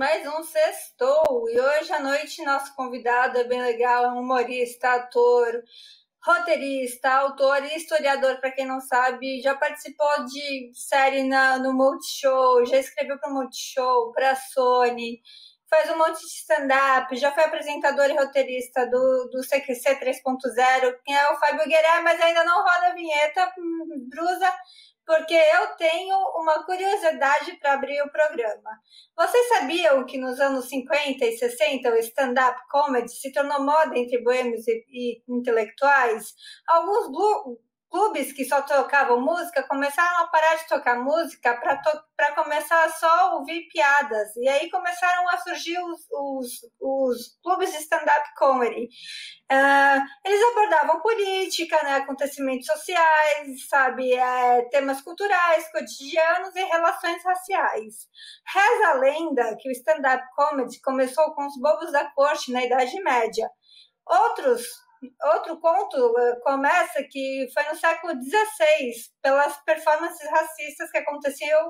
mais um Sextou. E hoje à noite nosso convidado é bem legal, é um humorista, ator, roteirista, autor e historiador, para quem não sabe. Já participou de série na, no Multishow, já escreveu para o Multishow, para a Sony, faz um monte de stand-up, já foi apresentador e roteirista do, do CQC 3.0, que é o Fábio Gueré, mas ainda não roda a vinheta, hum, Brusa porque eu tenho uma curiosidade para abrir o programa. Vocês sabiam que nos anos 50 e 60 o stand-up comedy se tornou moda entre boêmios e, e intelectuais? Alguns clubes que só tocavam música começaram a parar de tocar música para começar só a ouvir piadas. E aí começaram a surgir os, os, os clubes de stand-up comedy. Uh, eles abordavam política, né, acontecimentos sociais, sabe, é, temas culturais, cotidianos e relações raciais. Reza a lenda que o stand-up comedy começou com os bobos da corte na Idade Média. Outros outro conto eh, começa que foi no século XVI, pelas performances racistas que aconteciam,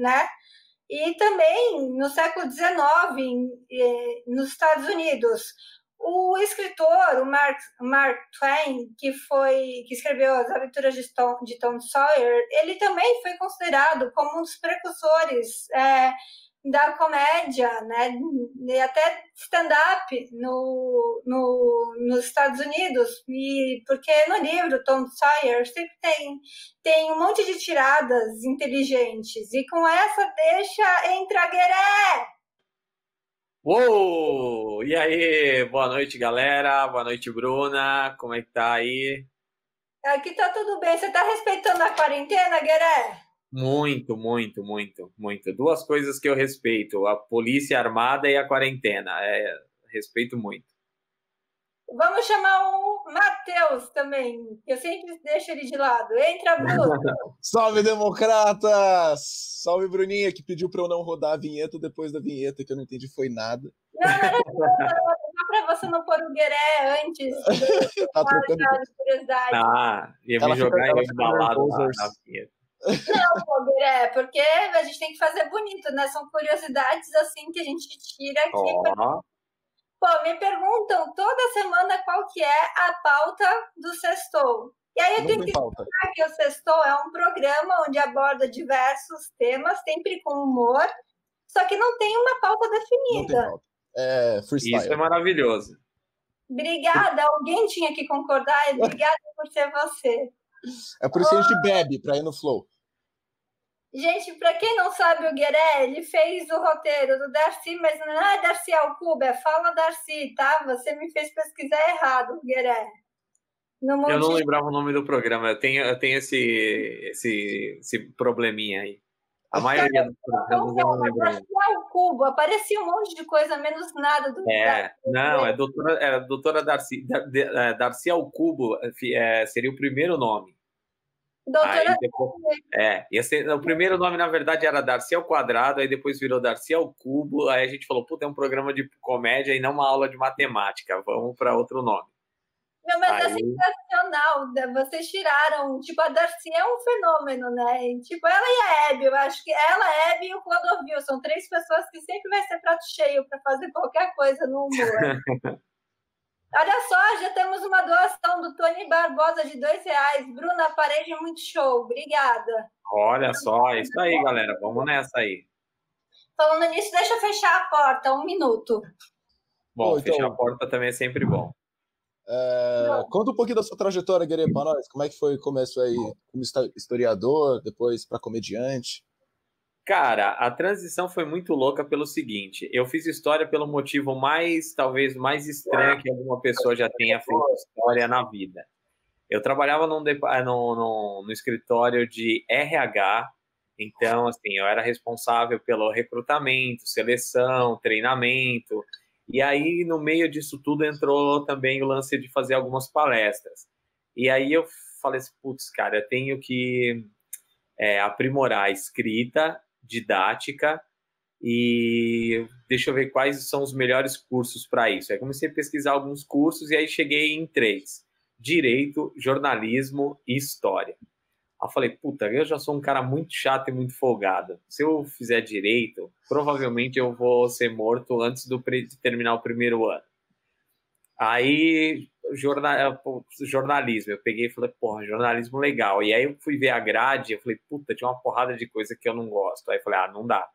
né? E também no século XIX, eh, nos Estados Unidos. O escritor, o Mark, Mark Twain, que foi que escreveu as aventuras de Tom, de Tom Sawyer, ele também foi considerado como um dos precursores é, da comédia, né, e até stand-up no, no, nos Estados Unidos, e porque no livro Tom Sawyer sempre tem, tem um monte de tiradas inteligentes, e com essa deixa entra Gueré! Uou! E aí, boa noite, galera, boa noite, Bruna, como é que tá aí? Aqui tá tudo bem, você tá respeitando a quarentena, Gueré? Muito, muito, muito, muito. Duas coisas que eu respeito: a polícia armada e a quarentena. É, respeito muito. Vamos chamar o Matheus também. Eu sempre deixo ele de lado. Entra, Bruno. Salve, democratas! Salve, Bruninha, que pediu para eu não rodar a vinheta depois da vinheta, que eu não entendi foi nada. Não, não era só para você não pôr o Gueré antes. tá trocando. Ah, ia me jogar embalado na, na vinheta. Não, Poder, é, porque a gente tem que fazer bonito, né? São curiosidades assim que a gente tira aqui. Oh. Pra... Pô, me perguntam toda semana qual que é a pauta do Sextou. E aí eu tenho que explicar que o Sextou é um programa onde aborda diversos temas, sempre com humor, só que não tem uma pauta definida. Pauta. É freestyle. Isso é maravilhoso. Obrigada, alguém tinha que concordar, e obrigada por ser você. É por isso que a gente bebe, para ir no flow. Gente, para quem não sabe, o Gueré, ele fez o roteiro do Darcy, mas não é Darcy Alcuba, é Fala Darcy, tá? Você me fez pesquisar errado, Gueré. Eu não lembrava o nome do programa, eu tenho, eu tenho esse, esse, esse probleminha aí. A maioria dos programas eu não lembro. Alcuba, aparecia um monte de coisa, menos nada do É, não, é doutora, é doutora Darcy, é, Darcy Alcubo, é, seria o primeiro nome. Doutora depois, é, ser, o primeiro nome, na verdade, era Darcy ao quadrado, aí depois virou Darcy ao cubo, aí a gente falou, puta, é um programa de comédia e não uma aula de matemática, vamos para outro nome. Não, mas é aí... é sensacional, né? vocês tiraram, tipo, a Darcy é um fenômeno, né? Tipo, ela e a Abby, eu acho que ela, a Abby e o Clodovil, são três pessoas que sempre vai ser prato cheio para fazer qualquer coisa no humor. Olha só, já temos uma doação do Tony Barbosa de dois reais. Bruna, parede é muito show. Obrigada. Olha só, é isso aí, galera. Vamos nessa aí. Falando nisso, deixa eu fechar a porta, um minuto. Bom, então, fechar a porta também é sempre bom. É, conta um pouquinho da sua trajetória, Guerreiro, para nós. Como é que foi o começo aí como historiador, depois para comediante? Cara, a transição foi muito louca pelo seguinte: eu fiz história pelo motivo mais, talvez, mais estranho que alguma pessoa já tenha feito história na vida. Eu trabalhava num, ah, no, no, no escritório de RH, então, assim, eu era responsável pelo recrutamento, seleção, treinamento, e aí, no meio disso tudo, entrou também o lance de fazer algumas palestras. E aí eu falei assim, putz, cara, eu tenho que é, aprimorar a escrita didática e deixa eu ver quais são os melhores cursos para isso. Aí comecei a pesquisar alguns cursos e aí cheguei em três: direito, jornalismo e história. Eu falei, puta, eu já sou um cara muito chato e muito folgado. Se eu fizer direito, provavelmente eu vou ser morto antes do, de terminar o primeiro ano. Aí, jornal, jornalismo, eu peguei e falei, porra, jornalismo legal. E aí eu fui ver a grade, eu falei, puta, tinha uma porrada de coisa que eu não gosto. Aí eu falei, ah, não dá.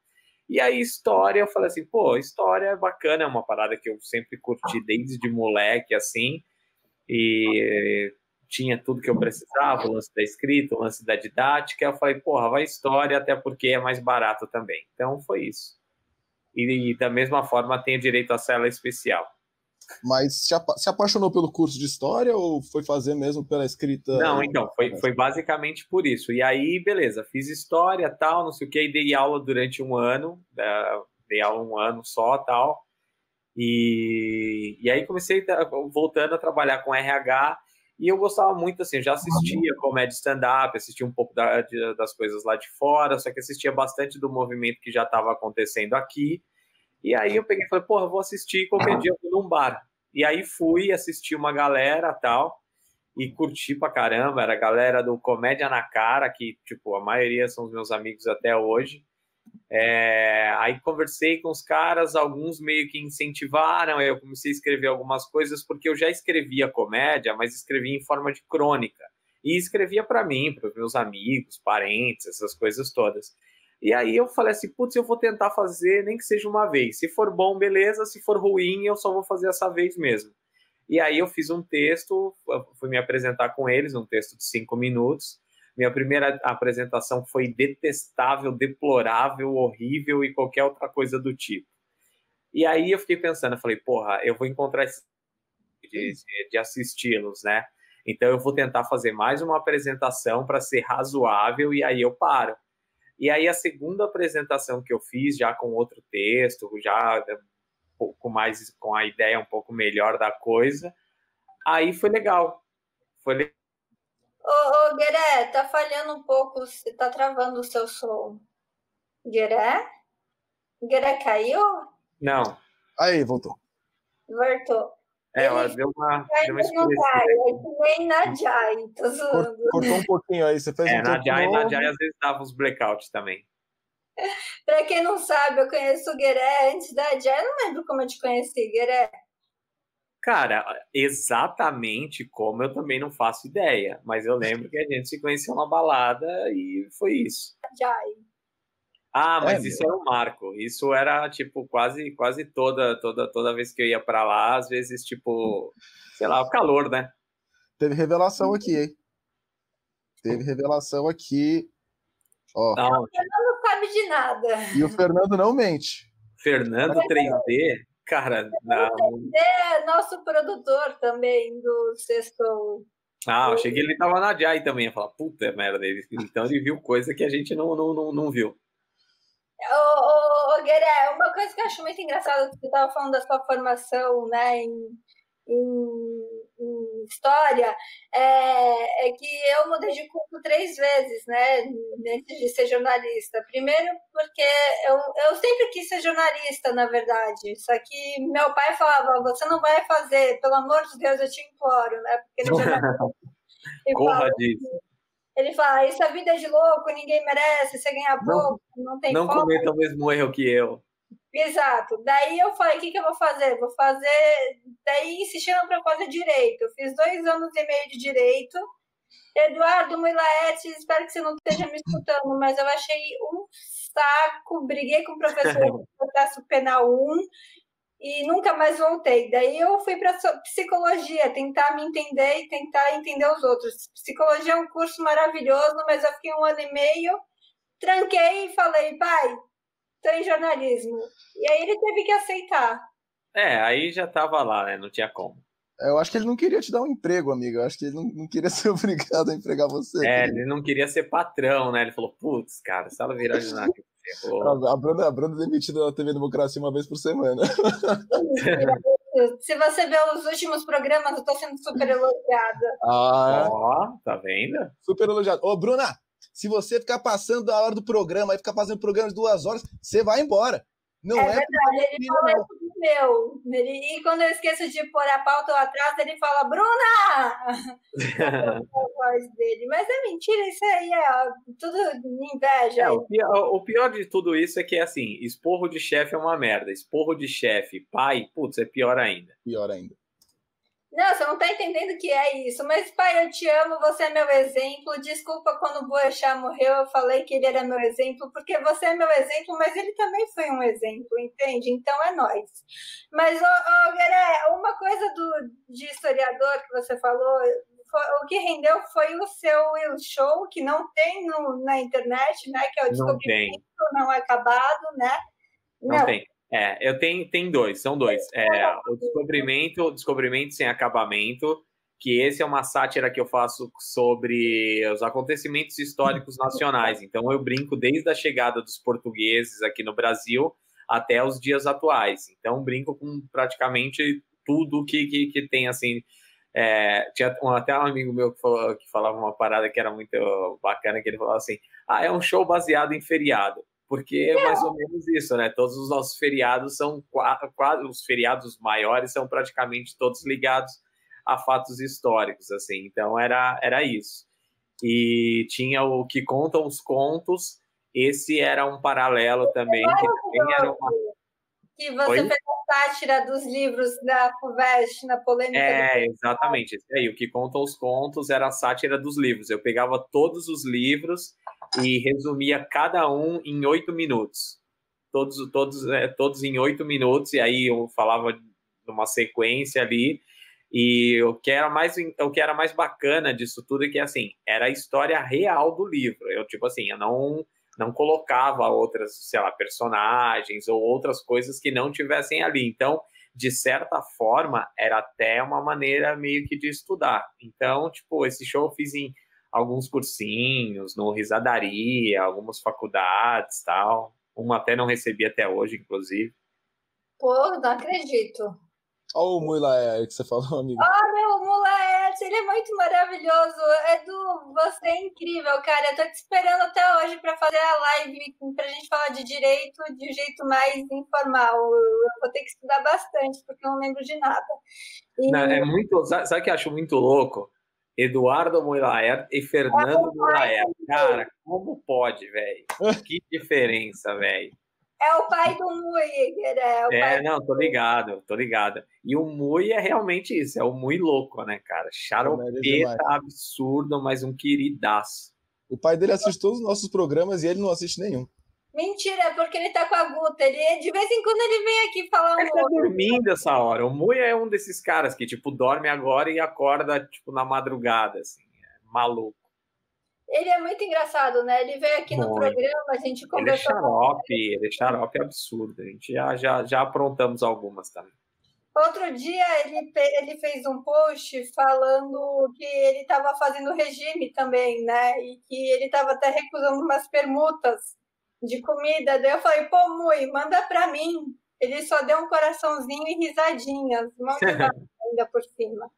E aí, história, eu falei assim, pô, história é bacana, é uma parada que eu sempre curti desde moleque, assim, e tinha tudo que eu precisava, o lance da escrita, o lance da didática. Eu falei, porra, vai história, até porque é mais barato também. Então foi isso. E, e da mesma forma, tenho direito à cela especial. Mas se, apaixonou pelo curso de história ou foi fazer mesmo pela escrita? Não, então, foi, foi basicamente por isso. E aí, beleza, fiz história, tal, não sei o que, e dei aula durante um ano, uh, dei aula um ano só, tal. E, e aí comecei voltando a trabalhar com RH e eu gostava muito, assim, já assistia comédia stand-up, assistia um pouco da, de, das coisas lá de fora, só que assistia bastante do movimento que já estava acontecendo aqui. E aí eu peguei e falei, porra, vou assistir qualquer dia eu vou num bar. E aí fui assistir uma galera tal, e curti pra caramba. Era a galera do Comédia na Cara, que, tipo, a maioria são os meus amigos até hoje. É, aí conversei com os caras, alguns meio que incentivaram, eu comecei a escrever algumas coisas, porque eu já escrevia comédia, mas escrevia em forma de crônica. E escrevia para mim, para meus amigos, parentes, essas coisas todas. E aí eu falei assim, putz, eu vou tentar fazer, nem que seja uma vez. Se for bom, beleza. Se for ruim, eu só vou fazer essa vez mesmo. E aí eu fiz um texto, fui me apresentar com eles, um texto de cinco minutos. Minha primeira apresentação foi detestável, deplorável, horrível e qualquer outra coisa do tipo. E aí eu fiquei pensando, eu falei, porra, eu vou encontrar esse de, de assisti-los, né? Então eu vou tentar fazer mais uma apresentação para ser razoável e aí eu paro. E aí a segunda apresentação que eu fiz, já com outro texto, já um pouco mais com a ideia um pouco melhor da coisa, aí foi legal. Foi legal Ô, ô Gueré, tá falhando um pouco, você tá travando o seu som. Gueré? Gueré caiu? Não. Aí, voltou. Voltou. É, ela deu uma. Deu uma não cai, é que nem na Jai, tô zoando. Cortou um pouquinho aí, você fez é, um na Jai, na Jai às vezes dava uns blackouts também. pra quem não sabe, eu conheço o Gueré antes da Jai, eu não lembro como eu te conheci, Gueré. Cara, exatamente como eu também não faço ideia, mas eu lembro que a gente se conheceu na balada e foi isso. Ah, mas é, isso meu. era um marco. Isso era tipo quase quase toda toda toda vez que eu ia para lá, às vezes tipo, sei lá, o calor, né? Teve revelação aqui, hein? Teve revelação aqui. Ó. Não, o Fernando não sabe de nada. E o Fernando não mente. Fernando 3D? Cara, não. É nosso produtor também do Sextou. Ah, eu cheguei ele tava na Jai também. Eu falei, puta merda dele. Então ele viu coisa que a gente não, não, não, não viu. Ô, ô, ô Gueré, uma coisa que eu acho muito engraçada, você estava falando da sua formação né, em, em história, é, é, que eu mudei de curso três vezes, né, antes de ser jornalista. Primeiro porque eu, eu sempre quis ser jornalista, na verdade, só que meu pai falava, você não vai fazer, pelo amor de Deus, eu te imploro, né, porque. Corra disso. Ele fala, isso é vida de louco, ninguém merece, você ganha pouco, não, não tem Não cometa o mesmo erro que eu. Exato. Daí eu falei, o que, que eu vou fazer? Vou fazer. Daí insistindo para fazer direito. Eu fiz dois anos e meio de direito. Eduardo Muilaete, espero que você não esteja me escutando, mas eu achei um saco. Briguei com o professor do processo penal 1 e nunca mais voltei. Daí eu fui para psicologia, tentar me entender e tentar entender os outros. Psicologia é um curso maravilhoso, mas eu fiquei um ano e meio, tranquei e falei, pai, estou em jornalismo. E aí ele teve que aceitar. É, aí já estava lá, né? Não tinha como. Eu acho que ele não queria te dar um emprego, amigo. Eu acho que ele não, não queria ser obrigado a empregar você. É, ele não queria ser patrão, né? Ele falou, putz, cara, se ela virar jornalista, a Bruna, a Bruna é demitida da TV Democracia uma vez por semana. Se você ver os últimos programas, eu tô sendo super elogiada. Ah, é? Ó, tá vendo? Super elogiada. Ô, Bruna, se você ficar passando da hora do programa e ficar fazendo programa de duas horas, você vai embora. Não é, é verdade, ele falou isso meu. Ele, e quando eu esqueço de pôr a pauta lá atrás, ele fala, Bruna! a voz dele. Mas é mentira, isso aí é tudo inveja. É, o, pior, o, pior, de tudo isso é que, assim, esporro de chefe é uma merda. Esporro de chefe, pai, putz, é pior ainda. Pior ainda. Não, você não tá entendendo o que é isso. Mas, pai, eu te amo, você é meu exemplo. Desculpa quando o Boechat morreu, eu falei que ele era meu exemplo, porque você é meu exemplo, mas ele também foi um exemplo, entende? Então é nós. Mas, ô, ô Gueré, uma coisa do, de historiador que você falou, foi, o que rendeu foi o seu show, que não tem no, na internet, né? Que é o descobrimento não, não acabado, né? Não, não tem. É, eu tenho, tem dois, são dois. É, o descobrimento, o descobrimento sem acabamento, que esse é uma sátira que eu faço sobre os acontecimentos históricos nacionais. Então eu brinco desde a chegada dos portugueses aqui no Brasil até os dias atuais. Então brinco com praticamente tudo que, que, que tem assim. É, tinha um, até um amigo meu que, falou, que falava uma parada que era muito bacana, que ele falava assim: ah, é um show baseado em feriado porque é mais ou menos isso, né? Todos os nossos feriados são quase os feriados maiores são praticamente todos ligados a fatos históricos, assim. Então era era isso. E tinha o que contam os contos. Esse era um paralelo também que também era uma que você Oi? fez a sátira dos livros da FUVEST, na polêmica. É, exatamente. aí, o que contam os contos era a sátira dos livros. Eu pegava todos os livros e resumia cada um em oito minutos. Todos, todos, é, todos em oito minutos, e aí eu falava numa sequência ali. E o que era mais o que era mais bacana disso tudo é que assim, era a história real do livro. Eu tipo assim, eu não não colocava outras, sei lá, personagens ou outras coisas que não tivessem ali. Então, de certa forma, era até uma maneira meio que de estudar. Então, tipo, esse show eu fiz em alguns cursinhos, no Risadaria, algumas faculdades tal. Uma até não recebi até hoje, inclusive. Pô, não acredito. Olha o Mulaer que você falou, amigo. Ah, meu Mulaer, ele é muito maravilhoso. Edu, você é incrível, cara. Eu tô te esperando até hoje para fazer a live pra gente falar de direito de um jeito mais informal. Eu vou ter que estudar bastante, porque eu não lembro de nada. E... Não, é muito. Sabe o que eu acho muito louco? Eduardo Moiraer e Fernando Moiraer. Cara, como pode, velho? Que diferença, velho. É o pai do Mui, é, o é não, tô ligado, tô ligado. E o Mui é realmente isso, é o Mui louco, né, cara? Charopeta absurdo, mas um queridaço. O pai dele assiste todos os nossos programas e ele não assiste nenhum. Mentira, é porque ele tá com a Guta. Ele, de vez em quando ele vem aqui falar um Ele tá dormindo essa hora. O Mui é um desses caras que, tipo, dorme agora e acorda, tipo, na madrugada, assim. É maluco. Ele é muito engraçado, né? Ele veio aqui no programa, a gente conversou. Ele é xarope, ele é xarope absurdo. A gente já, já, já aprontamos algumas também. Outro dia ele, ele fez um post falando que ele estava fazendo regime também, né? E que ele estava até recusando umas permutas de comida. Daí eu falei, pô, Mui, manda para mim. Ele só deu um coraçãozinho e risadinhas, manda ainda por cima.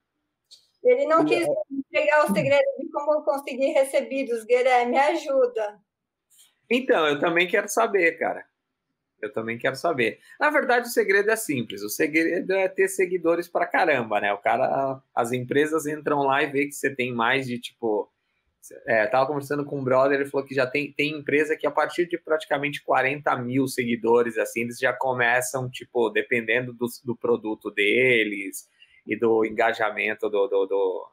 Ele não quis pegar o segredo de como conseguir recebidos, Gueré, me ajuda. Então, eu também quero saber, cara. Eu também quero saber. Na verdade, o segredo é simples. O segredo é ter seguidores pra caramba, né? O cara, as empresas entram lá e vê que você tem mais de tipo. É, tava conversando com um brother, ele falou que já tem, tem empresa que a partir de praticamente 40 mil seguidores, assim, eles já começam, tipo, dependendo do, do produto deles, e do engajamento do, do, do,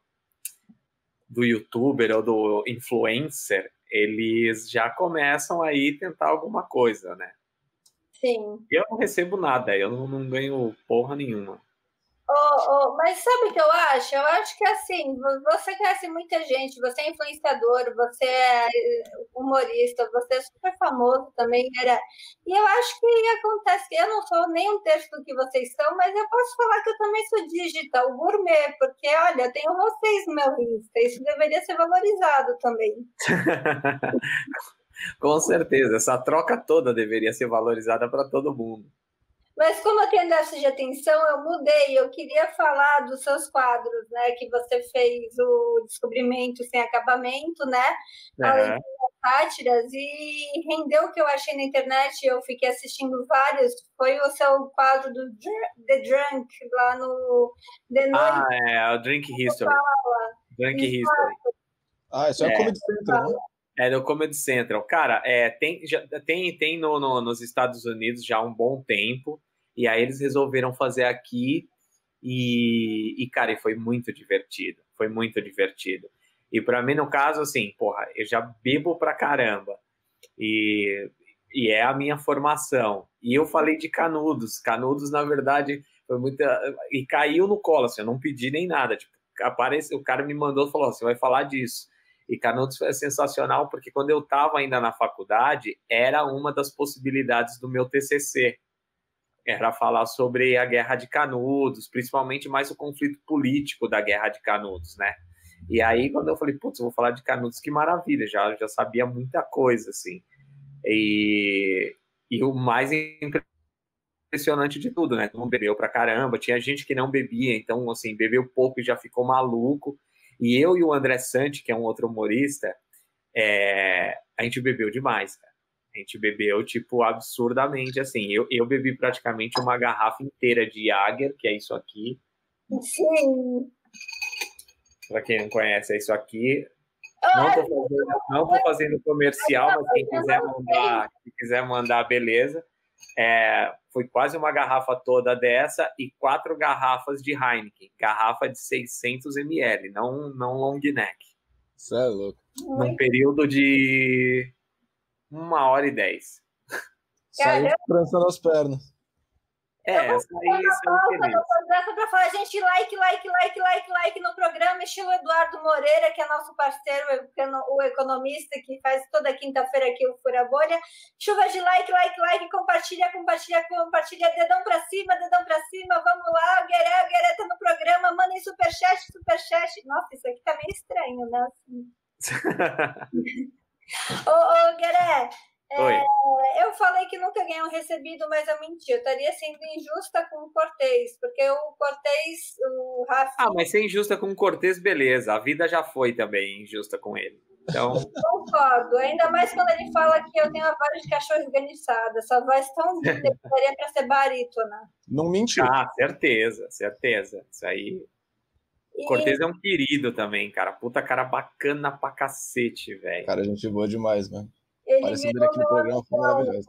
do youtuber ou do influencer, eles já começam aí tentar alguma coisa, né? Sim. Eu não recebo nada, eu não, não ganho porra nenhuma. Oh, oh, mas sabe o que eu acho? Eu acho que assim, você conhece muita gente, você é influenciador, você é humorista, você é super famoso também, era. E eu acho que acontece que eu não sou nem um terço do que vocês são, mas eu posso falar que eu também sou digital gourmet, porque olha, tenho vocês no meu Insta, isso deveria ser valorizado também. Com certeza, essa troca toda deveria ser valorizada para todo mundo. Mas como eu tenho déficit de atenção, eu mudei. Eu queria falar dos seus quadros, né? Que você fez o descobrimento sem acabamento, né? Uhum. Além sátiras e rendeu o que eu achei na internet. Eu fiquei assistindo vários. Foi o seu quadro do The Drunk lá no The Noite. Ah, é, o Drink History. Drink History. Ah, isso é, é Comedy Central, né? É do Comedy Central. Cara, é, tem, já, tem, tem no, no, nos Estados Unidos já há um bom tempo. E aí eles resolveram fazer aqui. E, e cara, foi muito divertido. Foi muito divertido. E para mim, no caso, assim, porra, eu já bebo pra caramba. E, e é a minha formação. E eu falei de Canudos. Canudos, na verdade, foi muita. E caiu no colo, assim, eu não pedi nem nada. Tipo, aparece, o cara me mandou e falou: você vai falar disso. E Canudos foi sensacional, porque quando eu estava ainda na faculdade, era uma das possibilidades do meu TCC. Era falar sobre a Guerra de Canudos, principalmente mais o conflito político da Guerra de Canudos, né? E aí, quando eu falei, putz, vou falar de Canudos, que maravilha, já, já sabia muita coisa, assim. E, e o mais impressionante de tudo, né? Todo mundo bebeu pra caramba, tinha gente que não bebia, então, assim, bebeu pouco e já ficou maluco. E eu e o André Santi, que é um outro humorista, é, a gente bebeu demais, cara. A gente bebeu, tipo, absurdamente, assim. Eu, eu bebi praticamente uma garrafa inteira de Jager, que é isso aqui. Sim. Para quem não conhece, é isso aqui. Não estou fazendo, não tô fazendo comercial, mas quem quiser mandar, quem quiser mandar, beleza. É, foi quase uma garrafa toda dessa e quatro garrafas de Heineken, garrafa de 600 ml, não, não long neck. Isso é louco. Num período de uma hora e dez. Saiu trançando as pernas. É, essa aí são Só para falar, gente, like, like, like, like, like no programa, estilo Eduardo Moreira, que é nosso parceiro, o economista, que faz toda quinta-feira aqui o Fura Bolha. Chuva de like, like, like, compartilha, compartilha, compartilha, dedão para cima, dedão para cima, vamos lá, o Gueré, o Gueré tá no programa, mandem superchat, superchat. Nossa, isso aqui tá meio estranho, né? ô, ô, Gueré, é, eu falei que nunca ganhei um recebido, mas eu menti. Eu estaria sendo injusta com o Cortez, porque o Cortez, o Rafa. Ah, mas ser injusta com o Cortez, beleza. A vida já foi também injusta com ele. Então... Concordo. Ainda mais quando ele fala que eu tenho a voz de cachorro organizada. Essa voz tão linda que daria para ser barítona. Não mentiu. Ah, certeza, certeza. Isso aí. E... Cortez é um querido também, cara. Puta cara bacana pra cacete, velho. Cara, gente boa demais, mano. Ele virou aqui no programa foi maravilhoso.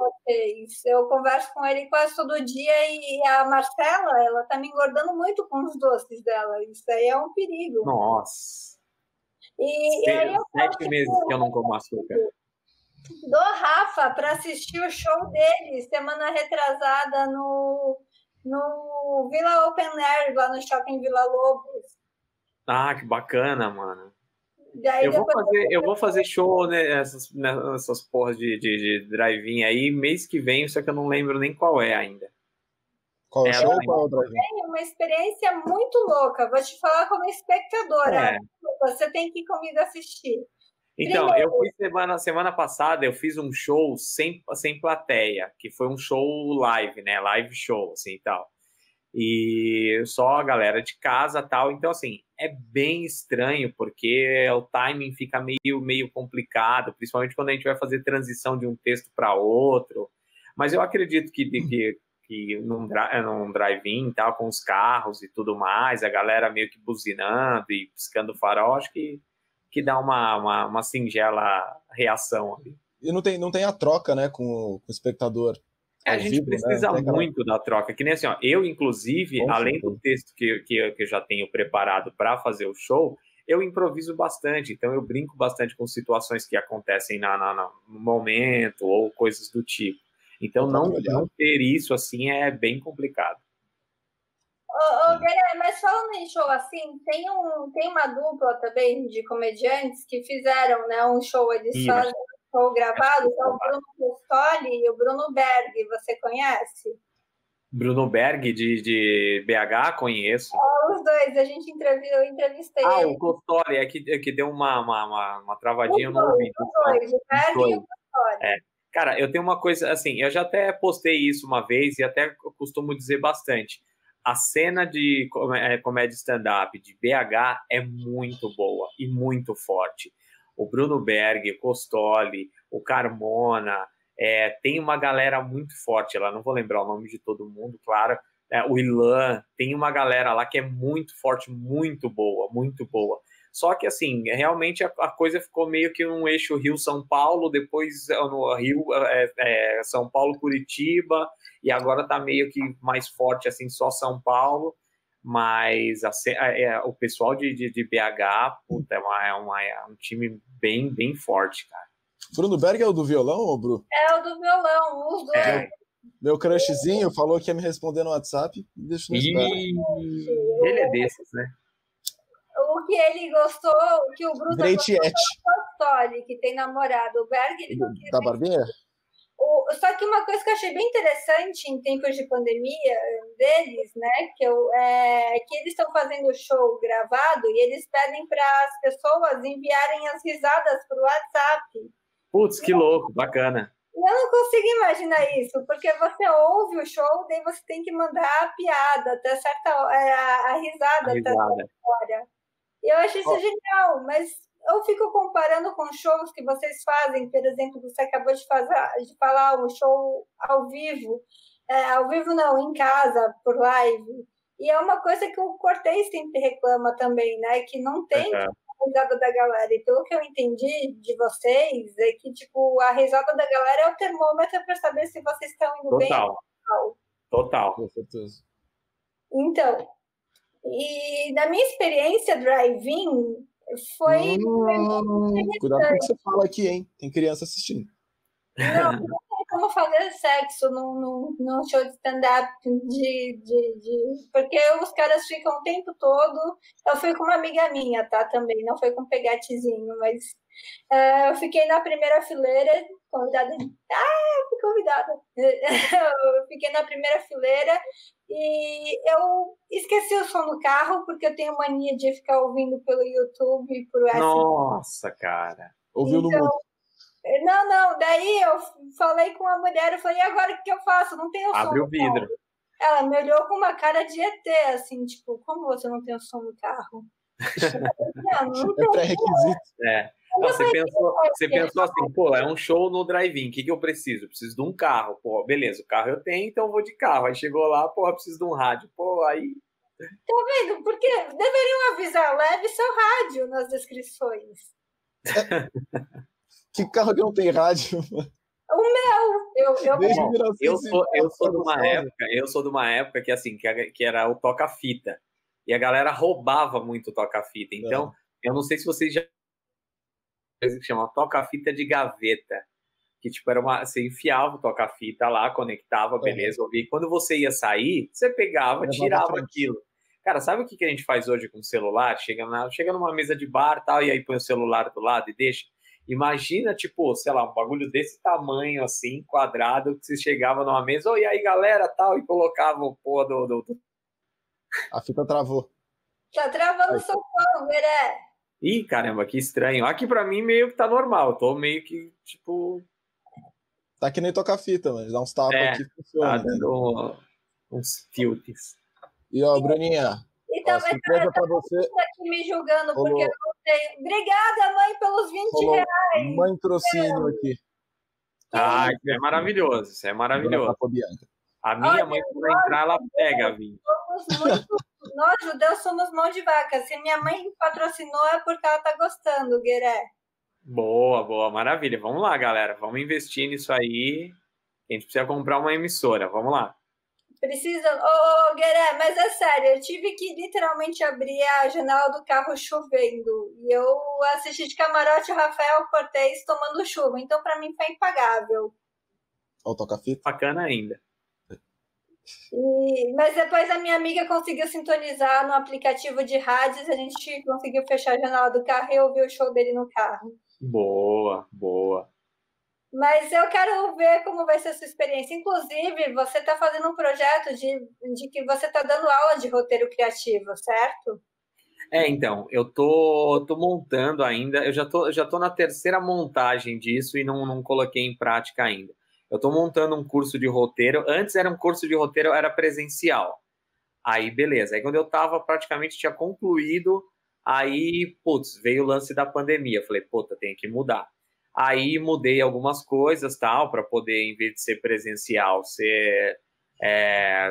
Eu converso com ele quase todo dia e a Marcela, ela tá me engordando muito com os doces dela. Isso aí é um perigo. Nossa. E, e aí eu sete meses que eu não como açúcar. Do Rafa para assistir o show dele semana retrasada no, no Vila Open Air, lá no Shopping Vila Lobos. Ah, que bacana, mano eu, vou fazer, eu vou fazer show nessas, nessas porras de, de, de drive-in aí mês que vem, só que eu não lembro nem qual é ainda. Qual é, show ou qual é o drive-in? uma experiência muito louca. Vou te falar como espectadora. É. Você tem que ir comigo assistir. Então, Primeiro. eu fui semana, semana passada, eu fiz um show sem, sem plateia, que foi um show live, né? Live show, assim e tal e só a galera de casa tal. Então, assim, é bem estranho, porque o timing fica meio, meio complicado, principalmente quando a gente vai fazer transição de um texto para outro. Mas eu acredito que, que, que num, num drive-in tal, com os carros e tudo mais, a galera meio que buzinando e piscando farol, acho que, que dá uma, uma, uma singela reação ali. E não tem, não tem a troca, né, com o, com o espectador. É, a gente né? precisa né? muito da troca, que nem assim, ó, eu, inclusive, além do texto que, que, que eu já tenho preparado para fazer o show, eu improviso bastante, então eu brinco bastante com situações que acontecem na, na, no momento ou coisas do tipo. Então, não, não ter isso assim é bem complicado. Ô, ô Guilherme, mas falando em show assim, tem, um, tem uma dupla também de comediantes que fizeram né, um show, eles Sim, fazem show gravado, é o Bruno Costoli e o Bruno Berg, você conhece? Bruno Berg, de, de BH, conheço. Oh, os dois, a gente entrevistou, eu entrevistei Ah, ele. o Costoli, é que, é que deu uma, uma, uma, uma travadinha no ouvido. Os dois, o Berg e o Costoli. É. Cara, eu tenho uma coisa, assim, eu já até postei isso uma vez e até costumo dizer bastante. A cena de é, comédia stand-up de BH é muito boa e muito forte o Bruno Berg, o Costoli, o Carmona, é, tem uma galera muito forte lá, não vou lembrar o nome de todo mundo, claro, é, o Ilan, tem uma galera lá que é muito forte, muito boa, muito boa. Só que, assim, realmente a, a coisa ficou meio que um eixo Rio-São Paulo, depois é, no Rio, é, é, São Paulo-Curitiba, e agora tá meio que mais forte, assim, só São Paulo. Mas a, é, o pessoal de, de, de BH, puta, é, uma, é, uma, é um time bem, bem forte, cara. Bruno Berg é o do violão, ou Bru? É o do violão, os dois. É. Meu crushzinho falou que ia me responder no WhatsApp. Deixa eu Ele é desses, né? o que ele gostou, o que o Bruno Great gostou que tem namorado. O Berg, ele não Da Barbinha? O, só que uma coisa que eu achei bem interessante em tempos de pandemia deles, né, que, eu, é, que eles estão fazendo o show gravado e eles pedem para as pessoas enviarem as risadas para o WhatsApp. Putz, que louco, bacana. Eu não consigo imaginar isso, porque você ouve o show, daí você tem que mandar a piada, até certa é, a, a risada, a risada. até hora. Eu acho isso oh. genial, mas eu fico comparando com shows que vocês fazem, por exemplo, você acabou de, fazer, de falar um show ao vivo, é, ao vivo não, em casa, por live. E é uma coisa que o Cortez sempre reclama também, né? Que não tem uhum. a risada da galera. E pelo que eu entendi de vocês, é que tipo, a risada da galera é o termômetro para saber se vocês estão indo Total. bem. Total. Total. Com certeza. Então, e na minha experiência drive-in, foi. Hum, cuidado com o que você fala aqui, hein? Tem criança assistindo. Não, como fazer sexo num, num, num show de stand-up de, de, de, Porque os caras ficam o tempo todo. Eu fui com uma amiga minha, tá? Também, não foi com pegatezinho, mas uh, eu fiquei na primeira fileira, convidada. Ah, fui convidada. eu fiquei na primeira fileira e eu esqueci o som do carro, porque eu tenho mania de ficar ouvindo pelo YouTube e por. Nossa, cara. Ouviu então, no Não, não. Daí eu falei com a mulher, eu falei, e agora o que eu faço? Não tenho som. Abre o vidro. Ela me olhou com uma cara de ET, assim, tipo, como você não tem o som do carro? não, não é pré-requisito. É. Não, você pensou, você pensou assim, pô, é um show no drive-in, o que, que eu preciso? preciso de um carro, pô, beleza, o carro eu tenho, então eu vou de carro. Aí chegou lá, pô, preciso de um rádio, pô, aí. Tá vendo? Porque deveriam avisar, leve seu rádio nas descrições. que carro que não tem rádio? O meu! Eu, eu, Bom, eu, sou, eu sou de uma época, eu sou de uma época que assim, que, que era o toca-fita. E a galera roubava muito o toca-fita. Então, é. eu não sei se vocês já coisa que chama toca-fita de gaveta. Que, tipo, era uma. Você enfiava o toca-fita lá, conectava, beleza, ouvia. E quando você ia sair, você pegava, tirava aquilo. Cara, sabe o que, que a gente faz hoje com o celular? Chega, na, chega numa mesa de bar tal, e aí põe o celular do lado e deixa. Imagina, tipo, sei lá, um bagulho desse tamanho, assim, quadrado, que você chegava numa mesa, oh, e aí, galera, tal, e colocava o pô do, do, do... A fita travou. Tá travando o som, Veré. Ih, caramba, que estranho. Aqui para mim meio que tá normal. Tô meio que, tipo. Tá que nem tocar fita, mas dá uns tapas é, aqui funciona. Tá dando uns tilts. E ó, Bruninha. Então, ó, surpresa pra você. aqui me julgando Falou. porque eu não tenho. Obrigada, mãe, pelos 20 Falou. reais. Mãe trocínio aqui. Ah, isso é maravilhoso. Isso é maravilhoso. A minha Olha, mãe, quando entrar, ela pega, Vim. Nós, judeus, somos mão de vaca. Se minha mãe patrocinou, é porque ela tá gostando, Gueré. Boa, boa, maravilha. Vamos lá, galera. Vamos investir nisso aí. A gente precisa comprar uma emissora. Vamos lá. Precisa. Ô, oh, Gueré, mas é sério, eu tive que literalmente abrir a janela do carro chovendo. E eu assisti de camarote o Rafael Cortez tomando chuva. Então, para mim, foi impagável. Ó, toca fita. Bacana ainda. E, mas depois a minha amiga conseguiu sintonizar no aplicativo de rádios, a gente conseguiu fechar a janela do carro e ouvir o show dele no carro. Boa, boa. Mas eu quero ver como vai ser a sua experiência. Inclusive, você está fazendo um projeto de, de que você está dando aula de roteiro criativo, certo? É, então, eu tô, tô montando ainda, eu já tô, já tô na terceira montagem disso e não, não coloquei em prática ainda. Eu estou montando um curso de roteiro. Antes era um curso de roteiro, era presencial. Aí, beleza. Aí, quando eu estava praticamente tinha concluído Aí, putz, veio o lance da pandemia. Falei, puta, tem que mudar. Aí mudei algumas coisas, tal, para poder, em vez de ser presencial, ser, é,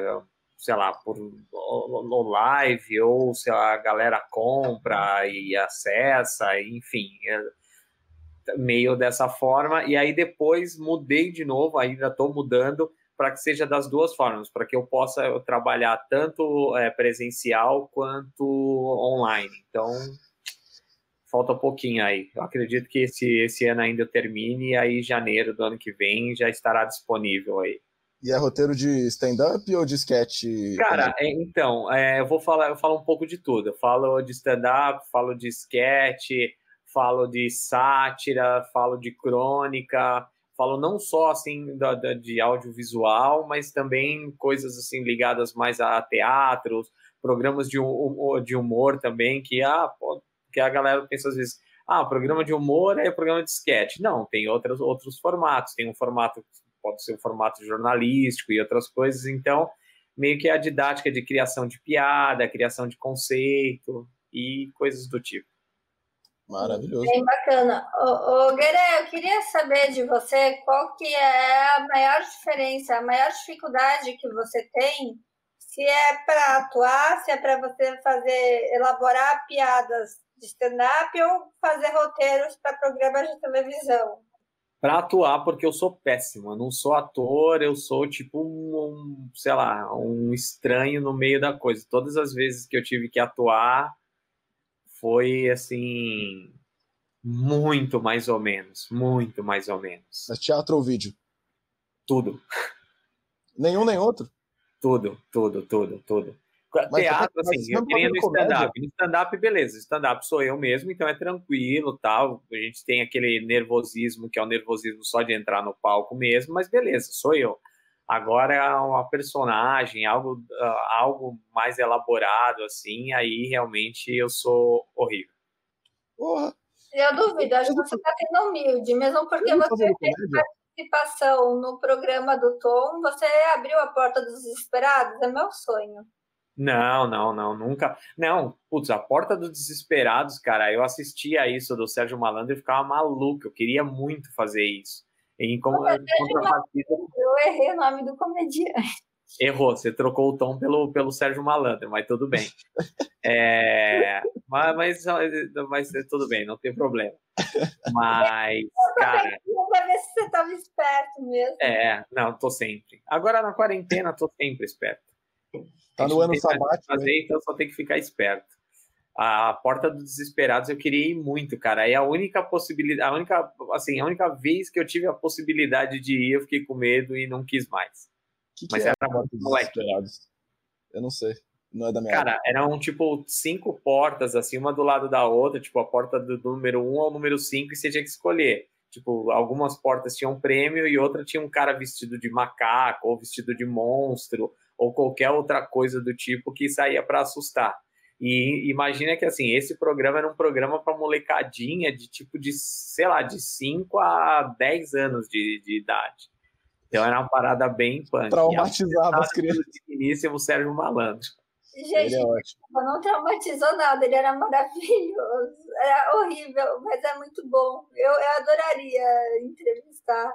sei lá, por no live, ou se a galera compra e acessa, enfim, é, meio dessa forma. E aí depois mudei de novo, ainda estou mudando para que seja das duas formas, para que eu possa trabalhar tanto é, presencial quanto online. Então, falta um pouquinho aí. Eu acredito que esse, esse ano ainda termine e aí janeiro do ano que vem já estará disponível aí. E é roteiro de stand-up ou de sketch? Cara, é, então, é, eu vou falar, eu falo um pouco de tudo. Eu falo de stand-up, falo de sketch, falo de sátira, falo de crônica, falo não só assim da, da, de audiovisual, mas também coisas assim ligadas mais a teatros, programas de, de humor também, que, ah, pô, que a galera pensa às vezes, ah, programa de humor é programa de sketch. Não, tem outros, outros formatos, tem um formato, pode ser um formato jornalístico e outras coisas, então meio que a didática de criação de piada, criação de conceito e coisas do tipo. Maravilhoso. Bem bacana. Ô, ô Gueré, eu queria saber de você qual que é a maior diferença, a maior dificuldade que você tem, se é para atuar, se é para você fazer, elaborar piadas de stand-up ou fazer roteiros para programas de televisão. Para atuar, porque eu sou péssimo, eu não sou ator, eu sou tipo um, um, sei lá, um estranho no meio da coisa. Todas as vezes que eu tive que atuar, foi assim muito mais ou menos, muito mais ou menos. Mas teatro ou vídeo? Tudo. Nenhum nem outro? Tudo, tudo, tudo, tudo. Mas teatro, assim, eu queria no stand-up. No stand-up, beleza. Stand-up sou eu mesmo, então é tranquilo, tal. A gente tem aquele nervosismo, que é o nervosismo só de entrar no palco mesmo, mas beleza, sou eu. Agora é uma personagem, algo, uh, algo mais elaborado, assim, aí realmente eu sou horrível. Porra! Eu duvido, acho que você está sendo humilde, mesmo porque você fez participação no programa do Tom, você abriu a porta dos desesperados, é meu sonho. Não, não, não, nunca. Não, putz, a Porta dos Desesperados, cara, eu assistia isso do Sérgio Malandro e ficava maluco, eu queria muito fazer isso. Em contrapartida. Eu errei o nome do comediante. Errou, você trocou o tom pelo, pelo Sérgio Malandro, mas tudo bem. É, mas, mas, mas tudo bem, não tem problema. Mas, cara. Pra ver se você estava esperto mesmo. É, não, tô sempre. Agora na quarentena, tô sempre esperto. Tá no ano sabático. Fazer, então só tem que ficar esperto a Porta dos Desesperados eu queria ir muito, cara. É a única possibilidade, a única, assim, a única vez que eu tive a possibilidade de ir, eu fiquei com medo e não quis mais. Que que Mas é era a Porta dos Desesperados? Eu não sei. Não é da minha Cara, área. eram tipo cinco portas, assim, uma do lado da outra, tipo a porta do, do número um ao número cinco, e você tinha que escolher. Tipo, algumas portas tinham prêmio e outra tinha um cara vestido de macaco, ou vestido de monstro, ou qualquer outra coisa do tipo que saía para assustar. E imagina que assim, esse programa era um programa para molecadinha de tipo de, sei lá, de 5 a 10 anos de, de idade. Então era uma parada bem punk. Traumatizava as crianças. Início o Sérgio Malandro. Gente, é não traumatizou nada, ele era maravilhoso, era horrível, mas é muito bom. Eu, eu adoraria entrevistar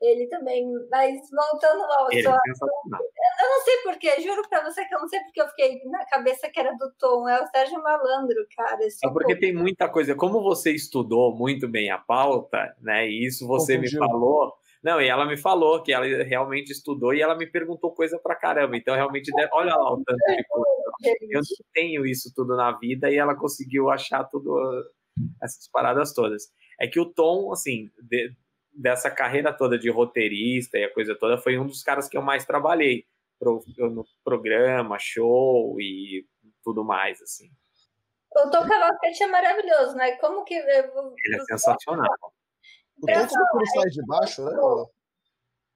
ele também. Mas voltando ao é eu não sei porquê, juro pra você que eu não sei porque eu fiquei na cabeça que era do Tom, é o Sérgio Malandro, cara. É porque tem muita coisa. Como você estudou muito bem a pauta, né? E isso você Confundiu. me falou. Não, e ela me falou que ela realmente estudou e ela me perguntou coisa pra caramba. Então, realmente, olha lá o tanto de coisa. Eu não tenho isso tudo na vida e ela conseguiu achar tudo, essas paradas todas. É que o Tom, assim, de, dessa carreira toda de roteirista e a coisa toda, foi um dos caras que eu mais trabalhei pro, no programa, show e tudo mais, assim. O Tom Cavalcante é maravilhoso, né? Como que... Ele é sensacional. O Tom começou no Sai de Baixo, né?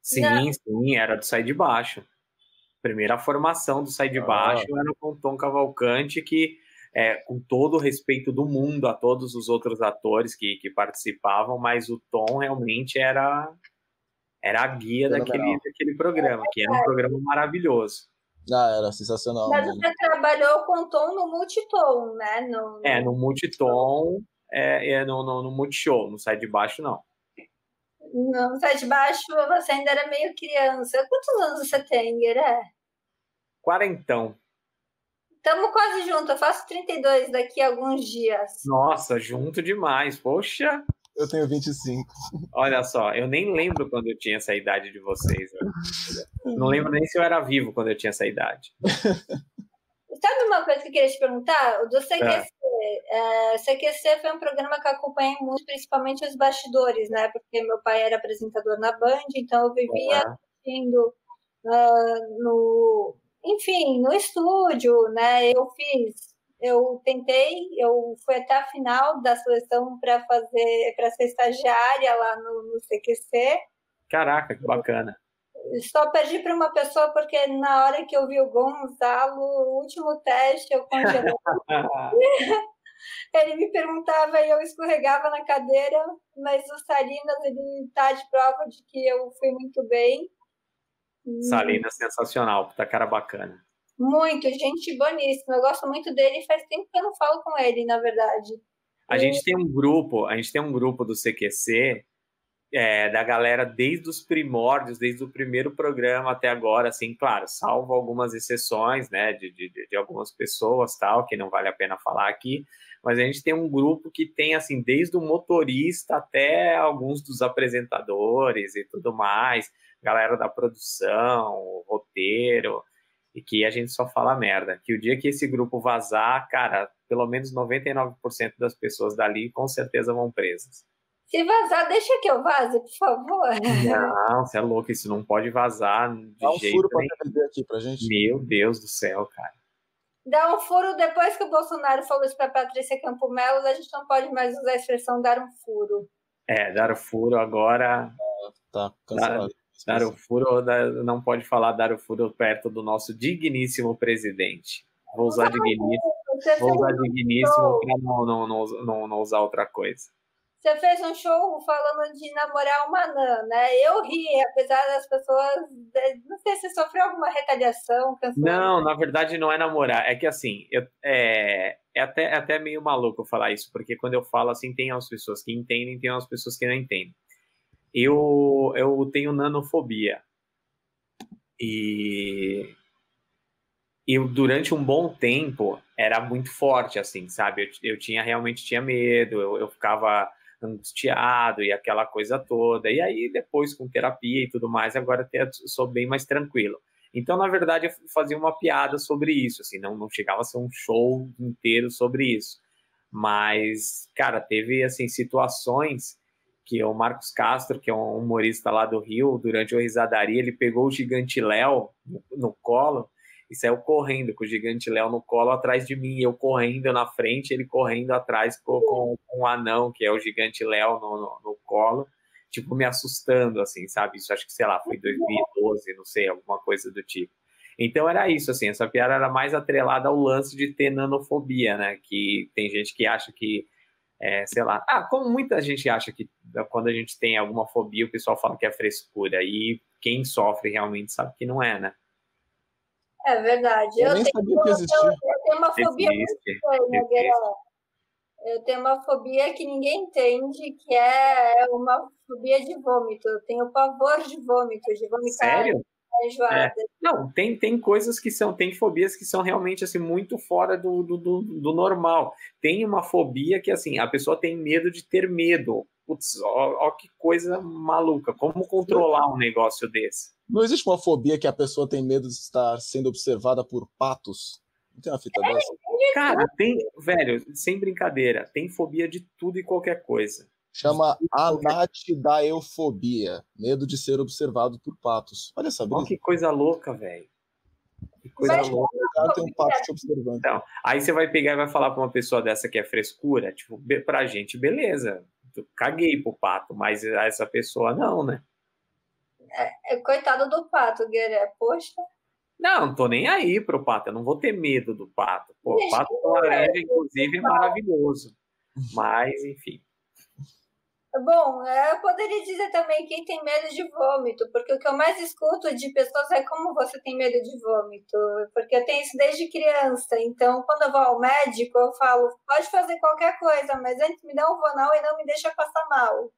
Sim, Não. sim, era do Sai de Baixo. Primeira formação do Sai de ah. Baixo era com o Tom Cavalcante, que é, com todo o respeito do mundo a todos os outros atores que, que participavam, mas o Tom realmente era era a guia daquele, daquele programa, que era um programa maravilhoso. Ah, era sensacional. Mas mano. você trabalhou com tom no multitom, né? No, no... É, no multitom, é, é no, no, no multishow, no sai de baixo, não. No sai de baixo, você ainda era meio criança. Quantos anos você tem, Gueré? Quarentão. Tamo quase junto, eu faço 32 daqui a alguns dias. Nossa, junto demais, poxa. Eu tenho 25. Olha só, eu nem lembro quando eu tinha essa idade de vocês. Não lembro nem se eu era vivo quando eu tinha essa idade. Sabe uma coisa que eu queria te perguntar? O do CQC. É. É, CQC foi um programa que eu acompanhei muito, principalmente os bastidores, né? Porque meu pai era apresentador na Band, então eu vivia assistindo uh, no, enfim, no estúdio, né? Eu fiz eu tentei, eu fui até a final da seleção para fazer, para ser estagiária lá no, no CQC. Caraca, que bacana. Só perdi para uma pessoa porque na hora que eu vi o Gonzalo, o último teste, eu congelei. ele me perguntava e eu escorregava na cadeira, mas o Salinas, ele tá de prova de que eu fui muito bem. Salinas sensacional, puta cara bacana. Muito, gente boníssima. Eu gosto muito dele e faz tempo que eu não falo com ele, na verdade. A e... gente tem um grupo, a gente tem um grupo do CQC é, da galera desde os primórdios, desde o primeiro programa até agora, assim, claro, salvo algumas exceções, né, de, de, de algumas pessoas, tal, que não vale a pena falar aqui, mas a gente tem um grupo que tem, assim, desde o motorista até alguns dos apresentadores e tudo mais, galera da produção, roteiro, e que a gente só fala merda. Que o dia que esse grupo vazar, cara, pelo menos 99% das pessoas dali com certeza vão presas. Se vazar, deixa que eu vaze, por favor. Não, você é louco, isso não pode vazar de Dá um jeito furo pra vender aqui pra gente. Meu Deus do céu, cara. Dá um furo depois que o Bolsonaro falou isso pra Patrícia Campo Melo, a gente não pode mais usar a expressão dar um furo. É, dar o furo agora. Tá cancelado. Dar o furo, não pode falar dar o furo perto do nosso digníssimo presidente. Vou usar digníssimo, vou usar digníssimo para não, não, não, não, usar outra coisa. Você fez um show falando de namorar uma anã, né? Eu ri, apesar das pessoas. Não sei se sofreu alguma retaliação. Não, na verdade não é namorar. É que assim, eu, é, é, até, é até meio maluco falar isso, porque quando eu falo assim, tem as pessoas que entendem, tem as pessoas que não entendem eu, eu tenho nanofobia. E eu, durante um bom tempo, era muito forte, assim, sabe? Eu, eu tinha, realmente tinha medo, eu, eu ficava angustiado e aquela coisa toda. E aí, depois, com terapia e tudo mais, agora até sou bem mais tranquilo. Então, na verdade, eu fazia uma piada sobre isso, assim, não, não chegava a ser um show inteiro sobre isso. Mas, cara, teve, assim, situações que é o Marcos Castro, que é um humorista lá do Rio, durante o Risadaria, ele pegou o Gigante Léo no, colo e saiu correndo com o Gigante Léo no colo atrás de mim, eu correndo na frente, ele correndo atrás com, com, com o anão, que é o Gigante Léo no, no, no, colo, tipo, me assustando, assim, sabe? Isso acho que, sei lá, foi 2012, não sei, alguma coisa do tipo. Então era isso, assim, essa piada era mais atrelada ao lance de ter nanofobia, né? Que tem gente que acha que é, sei lá. Ah, como muita gente acha que quando a gente tem alguma fobia, o pessoal fala que é frescura. E quem sofre realmente sabe que não é, né? É verdade. Eu, eu nem tenho, sabia que existia. Eu, eu tenho uma fobia muito estranha, Eu tenho uma fobia que ninguém entende, que é uma fobia de vômito. Eu tenho pavor de vômito, de vomitar. Sério? É. Não, tem, tem coisas que são, tem fobias que são realmente assim muito fora do, do, do, do, normal. Tem uma fobia que assim, a pessoa tem medo de ter medo. Putz, ó, ó, que coisa maluca. Como controlar um negócio desse? Não existe uma fobia que a pessoa tem medo de estar sendo observada por patos? Não tem uma fita é, dessa? Cara, tem, velho, sem brincadeira, tem fobia de tudo e qualquer coisa. Chama anatidaeufobia, medo de ser observado por patos. Olha essa brisa. que coisa louca, velho. Que coisa Mas, louca. Tem um pato te observando. Então, aí você vai pegar e vai falar para uma pessoa dessa que é frescura, tipo, pra gente, beleza. Caguei pro pato, mas essa pessoa não, né? É, é coitado do pato, Gueré. Poxa. Não, não tô nem aí pro pato. Eu não vou ter medo do pato. Pô, o pato laranja, inclusive, é maravilhoso. Mas, enfim. Bom, é, eu poderia dizer também quem tem medo de vômito, porque o que eu mais escuto de pessoas é como você tem medo de vômito, porque eu tenho isso desde criança. Então, quando eu vou ao médico, eu falo, pode fazer qualquer coisa, mas antes me dá um vonal e não me deixa passar mal.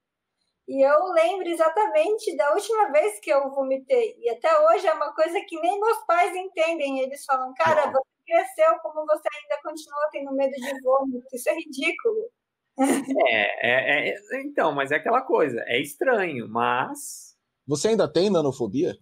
E eu lembro exatamente da última vez que eu vomitei. E até hoje é uma coisa que nem meus pais entendem. Eles falam, cara, você cresceu, como você ainda continua tendo medo de vômito? Isso é ridículo. É, é, é, então, mas é aquela coisa, é estranho, mas. Você ainda tem nanofobia?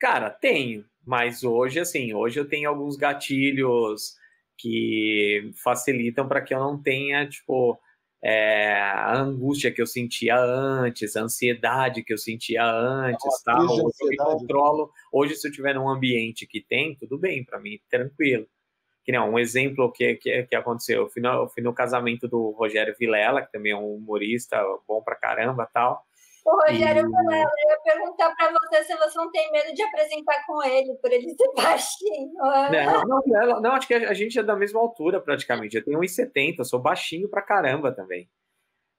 Cara, tenho, mas hoje, assim, hoje eu tenho alguns gatilhos que facilitam para que eu não tenha, tipo, é, a angústia que eu sentia antes, a ansiedade que eu sentia antes, tá? Hoje eu me controlo. Hoje, se eu estiver num ambiente que tem, tudo bem, para mim, tranquilo que não, um exemplo que, que, que aconteceu, eu fui, no, eu fui no casamento do Rogério Vilela, que também é um humorista bom pra caramba tal. O Rogério e... Vilela, eu ia perguntar para você se você não tem medo de apresentar com ele, por ele ser baixinho. Não, não, não, acho que a gente é da mesma altura praticamente. Eu tenho 1,70, sou baixinho pra caramba também.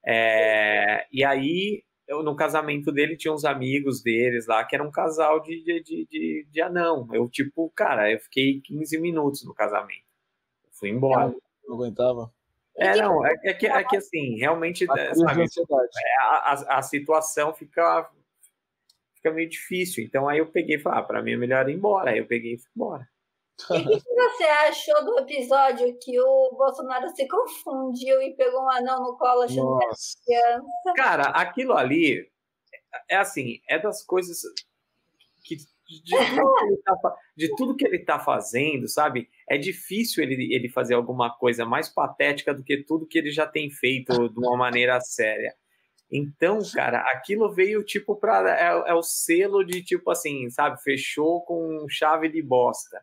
É, e aí, eu, no casamento dele, tinha uns amigos deles lá, que era um casal de, de, de, de, de anão. Eu, tipo, cara, eu fiquei 15 minutos no casamento. Eu fui embora. Não aguentava. É, não, é, é, que, é que assim, realmente, sabe, é, a, a, situação fica, fica meio difícil. Então aí eu peguei e falei, ah, pra mim é melhor ir embora. Aí eu peguei e fui embora. E o que, que, você achou do episódio que o Bolsonaro se confundiu e pegou um anão no colo achando que era criança? Cara, aquilo ali é assim, é das coisas que de tudo, tá, de tudo que ele está fazendo, sabe? É difícil ele, ele fazer alguma coisa mais patética do que tudo que ele já tem feito de uma maneira séria. Então, cara, aquilo veio tipo para é, é, o selo de tipo assim, sabe? Fechou com chave de bosta.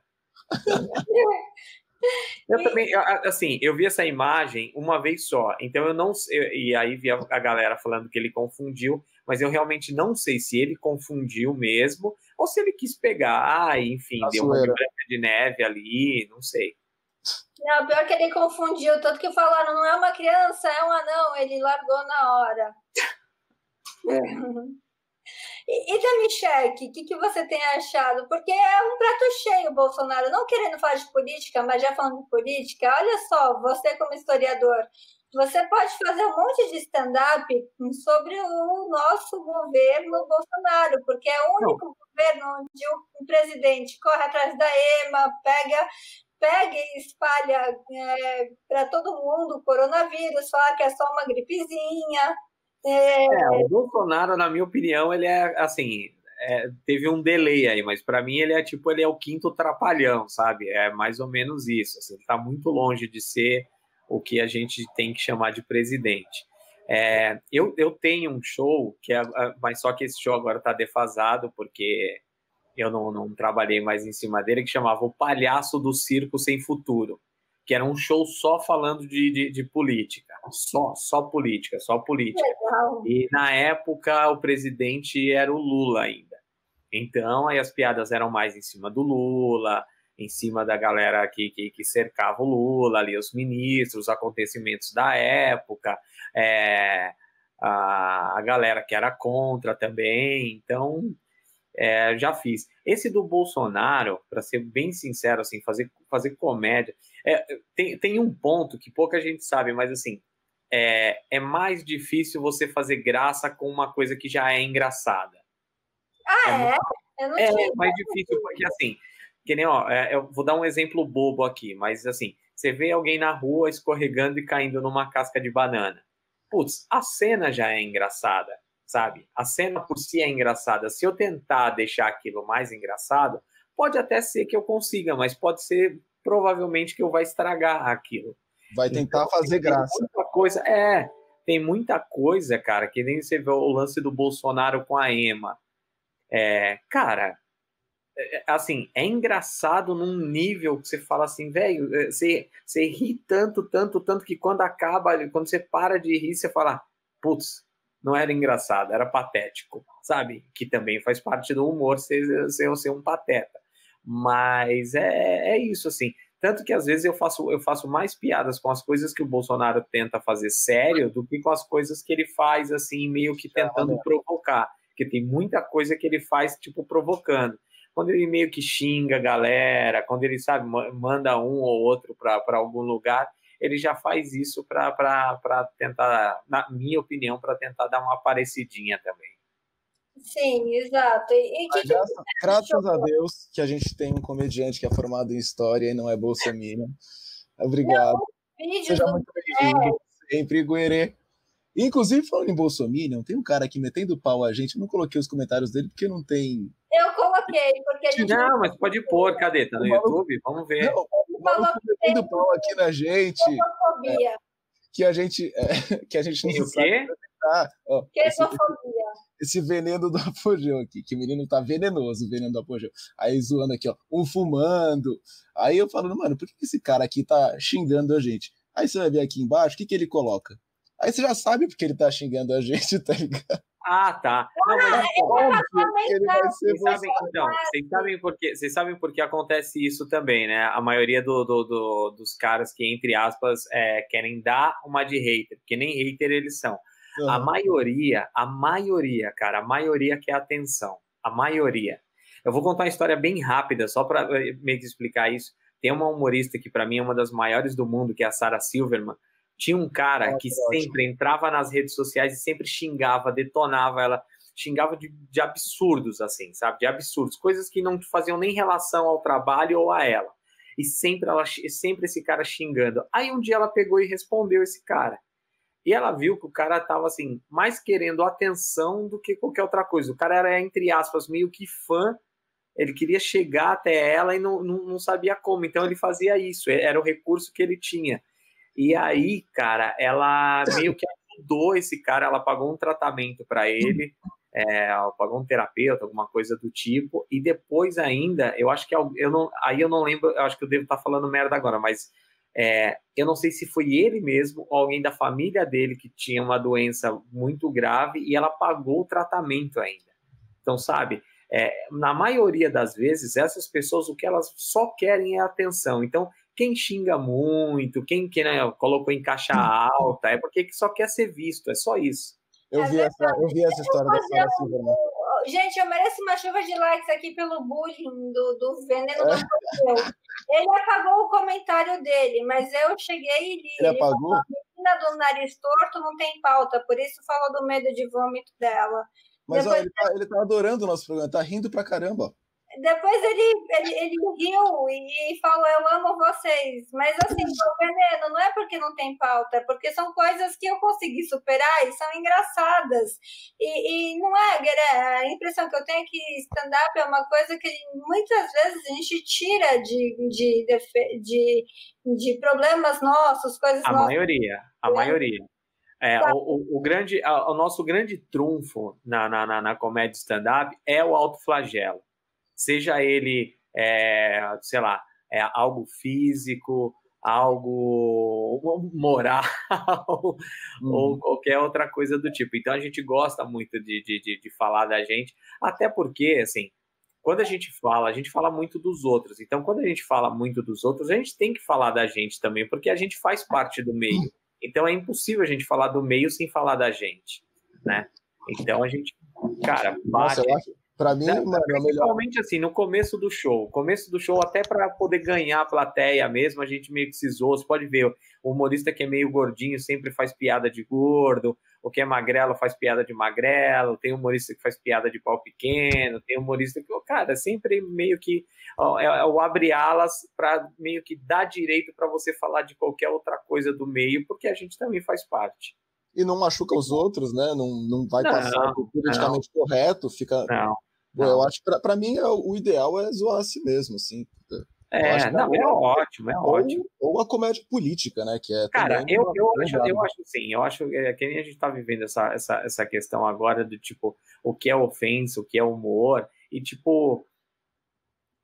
Eu também, assim, eu vi essa imagem uma vez só, então eu não sei, e aí vi a galera falando que ele confundiu, mas eu realmente não sei se ele confundiu mesmo, ou se ele quis pegar, enfim, a deu uma branca de neve ali, não sei. Não, pior que ele confundiu, tanto que falaram, não é uma criança, é um anão, ele largou na hora. E, e da Michelle, o que, que você tem achado? Porque é um prato cheio, Bolsonaro, não querendo falar de política, mas já falando de política, olha só, você como historiador, você pode fazer um monte de stand-up sobre o nosso governo Bolsonaro, porque é o único não. governo onde o presidente corre atrás da EMA, pega pega e espalha é, para todo mundo o coronavírus, fala que é só uma gripezinha. É... é, o Bolsonaro, na minha opinião, ele é assim. É, teve um delay aí, mas para mim ele é tipo ele é o quinto trapalhão, sabe? É mais ou menos isso. Assim, ele tá muito longe de ser o que a gente tem que chamar de presidente. É, eu, eu tenho um show que é, mas só que esse show agora está defasado porque eu não, não trabalhei mais em cima dele, que chamava O Palhaço do Circo Sem Futuro que era um show só falando de, de, de política, só, só política, só política. Legal. E na época o presidente era o Lula ainda. Então aí as piadas eram mais em cima do Lula, em cima da galera que, que, que cercava o Lula, ali os ministros, os acontecimentos da época, é, a, a galera que era contra também. Então é, já fiz. Esse do Bolsonaro, para ser bem sincero, assim, fazer, fazer comédia, é, tem, tem um ponto que pouca gente sabe, mas assim, é, é mais difícil você fazer graça com uma coisa que já é engraçada. Ah, é? é? Muito, é mais difícil, porque assim, que nem, ó, é, eu vou dar um exemplo bobo aqui, mas assim, você vê alguém na rua escorregando e caindo numa casca de banana. Putz, a cena já é engraçada sabe? A cena por si é engraçada. Se eu tentar deixar aquilo mais engraçado, pode até ser que eu consiga, mas pode ser provavelmente que eu vai estragar aquilo. Vai tentar então, fazer graça. Muita coisa, é, tem muita coisa, cara, que nem você vê o lance do Bolsonaro com a Ema. É, cara, é, é, assim, é engraçado num nível que você fala assim, velho, é, você, você ri tanto, tanto, tanto que quando acaba, quando você para de rir, você fala, putz, não era engraçado, era patético, sabe? Que também faz parte do humor ser, ser, ser um pateta. Mas é, é isso, assim. Tanto que às vezes eu faço, eu faço mais piadas com as coisas que o Bolsonaro tenta fazer sério do que com as coisas que ele faz, assim, meio que tentando provocar. Porque tem muita coisa que ele faz, tipo, provocando. Quando ele meio que xinga a galera, quando ele, sabe, manda um ou outro para algum lugar, ele já faz isso para tentar, na minha opinião, para tentar dar uma parecidinha também. Sim, exato. E, que graças, que graças a Deus que a gente tem um comediante que é formado em história e não é bolsominion. Obrigado. Não, Seja muito bem-vindo sempre, Guerê. Inclusive, falando em Bolsonaro, tem um cara aqui metendo pau a gente. Eu não coloquei os comentários dele porque não tem. Eu coloquei, porque a gente. Não, mas pode pôr, cadê? Tá no YouTube? Vamos ver. Não, o maluco metendo pau aqui na gente. É, que a gente. É, que a gente não o quê? Ah, ó, esse, esse, veneno do apogeu aqui, que o menino tá venenoso, o veneno do apogeu. Aí zoando aqui, ó, um fumando. Aí eu falo, mano, por que esse cara aqui tá xingando a gente? Aí você vai ver aqui embaixo, o que, que ele coloca? Aí você já sabe porque ele tá xingando a gente, tá ligado? Ah, tá. Não, mas ele vai ser vocês sabem, então, vocês sabem por que, vocês sabem por que acontece isso também, né? A maioria do, do, do, dos caras que, entre aspas, é, querem dar uma de hater, porque nem hater eles são. Uhum. A maioria, a maioria, cara, a maioria quer atenção. A maioria. Eu vou contar uma história bem rápida, só para eh, meio que explicar isso. Tem uma humorista que, para mim, é uma das maiores do mundo, que é a Sarah Silverman tinha um cara que sempre entrava nas redes sociais e sempre xingava, detonava ela, xingava de, de, absurdos, assim, sabe? De absurdos, coisas que não faziam nem relação ao trabalho ou a ela. E sempre ela, sempre esse cara xingando. Aí um dia ela pegou e respondeu esse cara. E ela viu que o cara tava assim, mais querendo atenção do que qualquer outra coisa. O cara era, entre aspas, meio que fã. Ele queria chegar até ela e não, não, não sabia como. Então ele fazia isso. Era o recurso que ele tinha. E aí, cara, ela meio que ajudou esse cara, ela pagou um tratamento para ele, é, pagou um terapeuta, alguma coisa do tipo, e depois ainda, eu acho que eu não, aí eu não lembro, eu acho que eu devo estar tá falando merda agora, mas é, eu não sei se foi ele mesmo ou alguém da família dele que tinha uma doença muito grave e ela pagou o tratamento ainda. Então, sabe, é, na maioria das vezes, essas pessoas o que elas só querem é atenção. Então, quem xinga muito, quem que né, colocou em caixa alta, é porque só quer ser visto, é só isso. Eu, é vi, essa, eu vi essa história da Sarah Silverman. Gente, eu mereço uma chuva de likes aqui pelo bullying do, do veneno é. do Ele apagou o comentário dele, mas eu cheguei e li. Ele, ele apagou? A menina do nariz torto não tem pauta, por isso falou do medo de vômito dela. Mas Depois... ó, ele, tá, ele tá adorando o nosso programa, tá rindo pra caramba. Depois ele, ele, ele riu e, falou: Eu amo vocês. Mas assim, o veneno não é porque não tem pauta, é porque são coisas que eu consegui superar e são engraçadas. E, e não é, a impressão que eu tenho é que stand-up é uma coisa que muitas vezes a gente tira de, de, de, de problemas nossos, coisas a nossas. maioria, a é. maioria. É, o, o, o, grande, o nosso grande trunfo na, na, na, na comédia stand-up é o autoflagelo seja ele, é, sei lá, é algo físico, algo moral uhum. ou qualquer outra coisa do tipo. Então a gente gosta muito de, de, de, falar da gente, até porque, assim, quando a gente fala, a gente fala muito dos outros. Então, quando a gente fala muito dos outros, a gente tem que falar da gente também, porque a gente faz parte do meio. Então é impossível a gente falar do meio sem falar da gente, né? Então a gente, cara, bate. Nossa, eu acho, Pra mim, né? mano, é Principalmente assim, no começo do show. Começo do show, até para poder ganhar a plateia mesmo, a gente meio que se zoou. Você pode ver, o humorista que é meio gordinho sempre faz piada de gordo, o que é magrelo faz piada de magrelo, tem humorista que faz piada de pau pequeno, tem humorista que, cara, sempre meio que ó, é, é o abre alas para meio que dar direito para você falar de qualquer outra coisa do meio, porque a gente também faz parte e não machuca os outros, né? Não, não vai não, passar politicamente não. correto, fica. Não. Eu acho que para mim é, o ideal é zoar a si mesmo, assim. É, não, é, ótimo, é ou, ótimo. Ou a comédia política, né? Que é Cara, eu, eu, acho, eu acho assim, eu acho é, que a gente está vivendo essa, essa, essa questão agora do tipo, o que é ofensa, o que é humor, e tipo,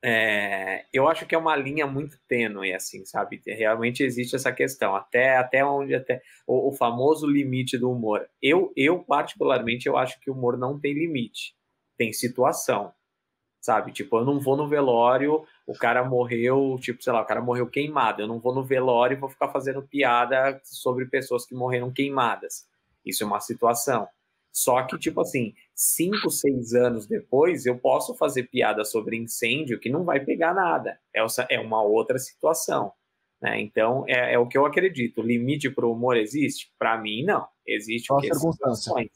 é, eu acho que é uma linha muito tênue, assim, sabe? Realmente existe essa questão, até, até onde até o, o famoso limite do humor. Eu, eu particularmente, eu acho que o humor não tem limite, tem situação sabe? Tipo, eu não vou no velório, o cara morreu, tipo, sei lá, o cara morreu queimado. Eu não vou no velório e vou ficar fazendo piada sobre pessoas que morreram queimadas. Isso é uma situação. Só que, tipo assim, cinco, seis anos depois, eu posso fazer piada sobre incêndio que não vai pegar nada. É, é uma outra situação. Né? Então, é, é, o que eu acredito. O limite para o humor existe? Para mim, não. Existe o que situações.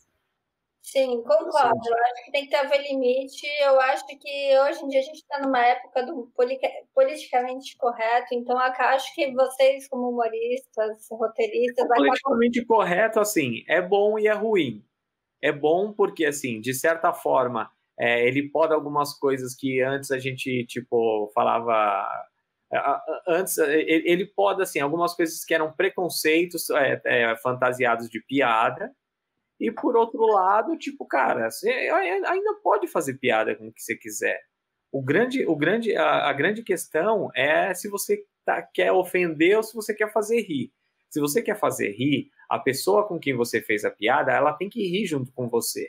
Sim, concordo. Eu acho que tem que haver limite. Eu acho que hoje em dia a gente está numa época do politicamente correto, então acho que vocês, como humoristas, roteiristas. Politicamente acabar... correto, assim, é bom e é ruim. É bom porque, assim, de certa forma, é, ele pode algumas coisas que antes a gente, tipo, falava antes ele pode assim algumas coisas que eram preconceitos é, é, fantasiados de piada e por outro lado, tipo, cara, você ainda pode fazer piada com o que você quiser. O grande, o grande, a, a grande questão é se você tá, quer ofender ou se você quer fazer rir. Se você quer fazer rir, a pessoa com quem você fez a piada, ela tem que rir junto com você.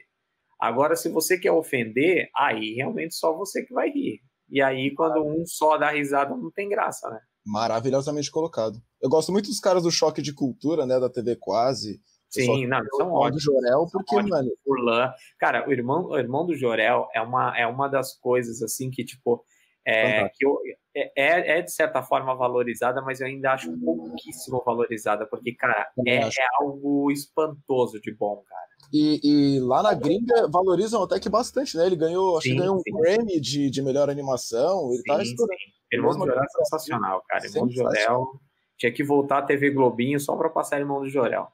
Agora, se você quer ofender, aí realmente só você que vai rir. E aí, quando um só dá risada, não tem graça, né? Maravilhosamente colocado. Eu gosto muito dos caras do Choque de Cultura, né, da TV Quase, Sim, não, são ótimos. do Jorel, porque, ótimos. mano. Furlan. Cara, o irmão, o irmão do Jorel é uma, é uma das coisas, assim, que, tipo, é, que eu, é, é, é, de certa forma valorizada, mas eu ainda acho pouquíssimo valorizada, porque, cara, é, é, algo espantoso de bom, cara. E, e, lá na gringa valorizam até que bastante, né? Ele ganhou, acho sim, que ganhou um Grammy de, de melhor animação. Ele sim, tá estourando. Irmão do Jorel é sensacional, cara. Irmão do Jorel tinha que voltar a TV Globinho só pra passar Irmão do Jorel.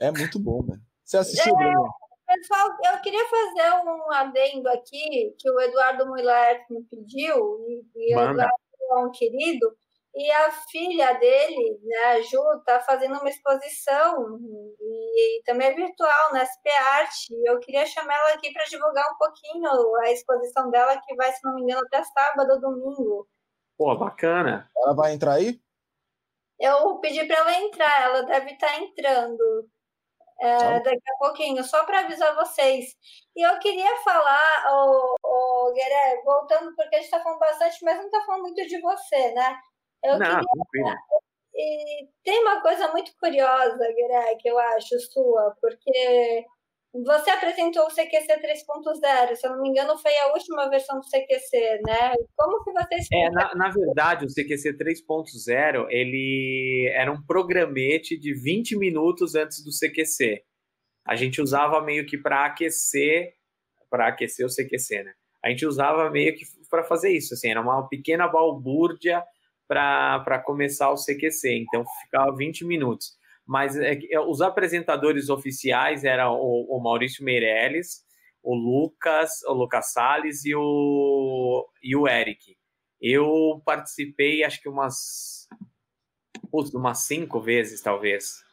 É muito bom, velho. Você assistiu, é, Bruno? Pessoal, eu queria fazer um adendo aqui que o Eduardo Muller me pediu, e, e o Eduardo é um querido, e a filha dele, né, a Ju, está fazendo uma exposição, e, e, também é virtual, na SP Arte, e eu queria chamar ela aqui para divulgar um pouquinho a exposição dela, que vai, se não me engano, até sábado ou domingo. Pô, bacana. Ela vai entrar aí? Eu pedi para ela entrar, ela deve estar tá entrando é, daqui a pouquinho, só para avisar vocês. E eu queria falar, o, o Gueré, voltando, porque a gente está falando bastante, mas não está falando muito de você, né? Eu não, queria... E tem uma coisa muito curiosa, Gueré, que eu acho sua, porque você apresentou o CQC 3.0, se eu não me engano, foi a última versão do CQC, né? Como que você É, na, na verdade, o CQC 3.0, ele era um programete de 20 minutos antes do CQC. A gente usava meio que para aquecer, para aquecer o CQC, né? A gente usava meio que para fazer isso, assim, era uma pequena balbúrdia para começar o CQC, então ficava 20 minutos mas é, é, os apresentadores oficiais eram o, o, Maurício Meirelles, o Lucas, o Lucas Salles e o, e o Eric. Eu participei, acho que umas, umas cinco vezes, talvez.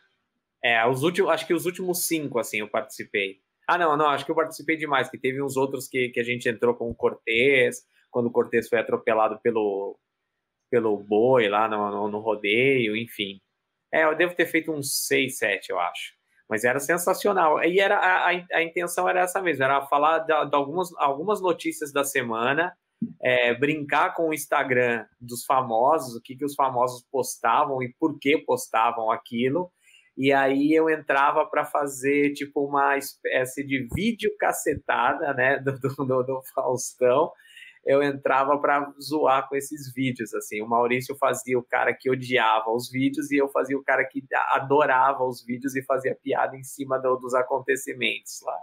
É, os últimos, acho que os últimos cinco, assim, eu participei. Ah, não, não, acho que eu participei demais, que teve uns outros que, que a gente entrou com o Cortez, quando o Cortez foi atropelado pelo, pelo boi lá no, no, no rodeio, enfim. É, eu devo ter feito uns 6, 7, eu acho. Mas era sensacional. E era a, a, a intenção era essa mesmo, era falar de, de algumas, algumas notícias da semana, é, brincar com o Instagram dos famosos, o que, que os famosos postavam e por que postavam aquilo. E aí eu entrava para fazer tipo uma espécie de vídeo cacetada, né, do, do, do Faustão, eu entrava para zoar com esses vídeos, assim. O Maurício fazia o cara que odiava os vídeos e eu fazia o cara que adorava os vídeos e fazia piada em cima do, dos acontecimentos lá.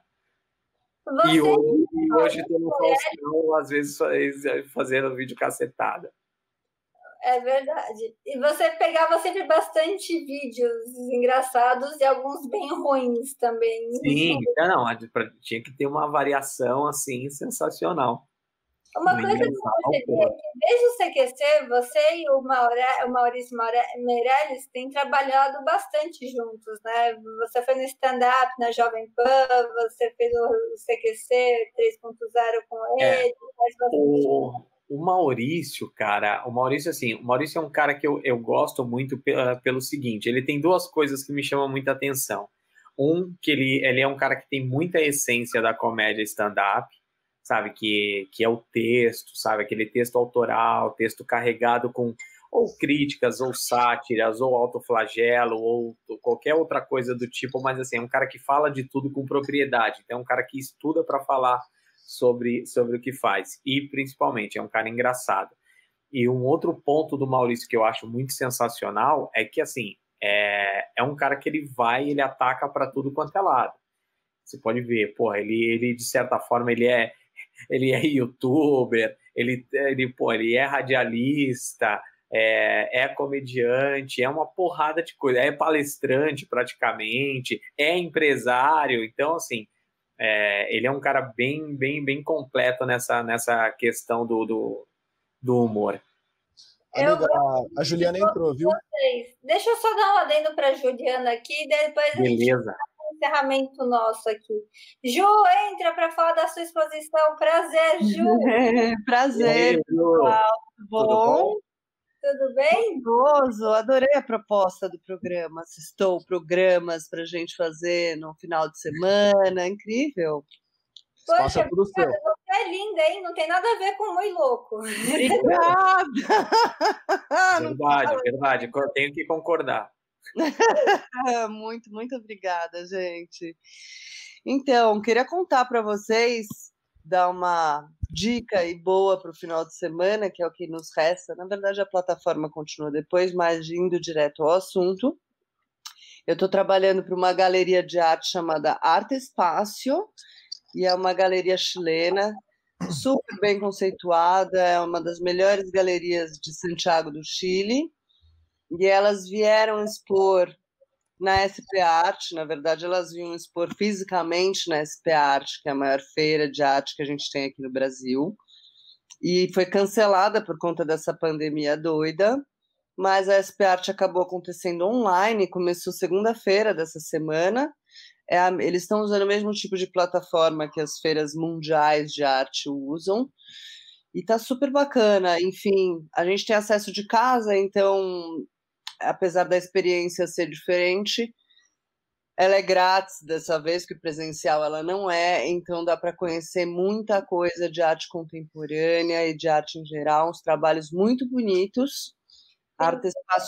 Você... E hoje, e hoje estou no Faustão, às vezes fazendo vídeo cacetada. É verdade. E você pegava sempre bastante vídeos engraçados e alguns bem ruins também. Sim, não, tinha que ter uma variação assim sensacional. Uma coisa que eu percebi é que desde o CQC, você e o, Maure, o Maurício Meirelles têm trabalhado bastante juntos, né? Você foi no stand-up na Jovem Pan, você fez o CQC 3.0 com é. ele. É. O, o Maurício, cara, o Maurício, assim, o Maurício é um cara que eu, eu gosto muito pelo, pelo seguinte, ele tem duas coisas que me chamam muita atenção. Um, que ele, ele é um cara que tem muita essência da comédia stand-up, sabe? Que, que é o texto, sabe? Aquele texto autoral, texto carregado com ou críticas, ou sátiras, ou autoflagelo, ou qualquer outra coisa do tipo, mas assim, é um cara que fala de tudo com propriedade, então é um cara que estuda para falar sobre, sobre o que faz, e principalmente é um cara engraçado. E um outro ponto do Maurício que eu acho muito sensacional é que, assim, é, é um cara que ele vai, ele ataca para tudo quanto é lado. Você pode ver, porra, ele, ele de certa forma, ele é, ele é youtuber, ele, ele, pô, ele é radialista, é, é, comediante, é uma porrada de coisa, é palestrante praticamente, é empresário, então assim, é, ele é um cara bem, bem, bem completo nessa, nessa questão do, do, do humor. Amiga, a, a Juliana entrou, viu? Vocês. Deixa eu só dar um adendo para a Juliana aqui, depois Beleza. o encerramento nosso aqui. Ju, entra para falar da sua exposição. Prazer, Ju. Prazer, pessoal. Tudo bom? Tudo bom? Tudo bem? Gostoso, adorei a proposta do programa. Estou programas para a gente fazer no final de semana, incrível. Poxa, tudo seu. você é linda, hein? Não tem nada a ver com muito louco. Obrigada! verdade, verdade. Tenho que concordar. muito, muito obrigada, gente. Então, queria contar para vocês, dar uma dica e boa para o final de semana, que é o que nos resta. Na verdade, a plataforma continua depois, mas indo direto ao assunto. Eu estou trabalhando para uma galeria de arte chamada Arte Espaço, e é uma galeria chilena, super bem conceituada, é uma das melhores galerias de Santiago do Chile. E elas vieram expor na SP Arte, na verdade, elas vinham expor fisicamente na SP Arte, que é a maior feira de arte que a gente tem aqui no Brasil, e foi cancelada por conta dessa pandemia doida, mas a SP Arte acabou acontecendo online, começou segunda-feira dessa semana. É eles estão usando o mesmo tipo de plataforma que as feiras mundiais de arte usam, e tá super bacana. Enfim, a gente tem acesso de casa, então apesar da experiência ser diferente, ela é grátis dessa vez, que presencial ela não é, então dá para conhecer muita coisa de arte contemporânea e de arte em geral, uns trabalhos muito bonitos. Arte Espaço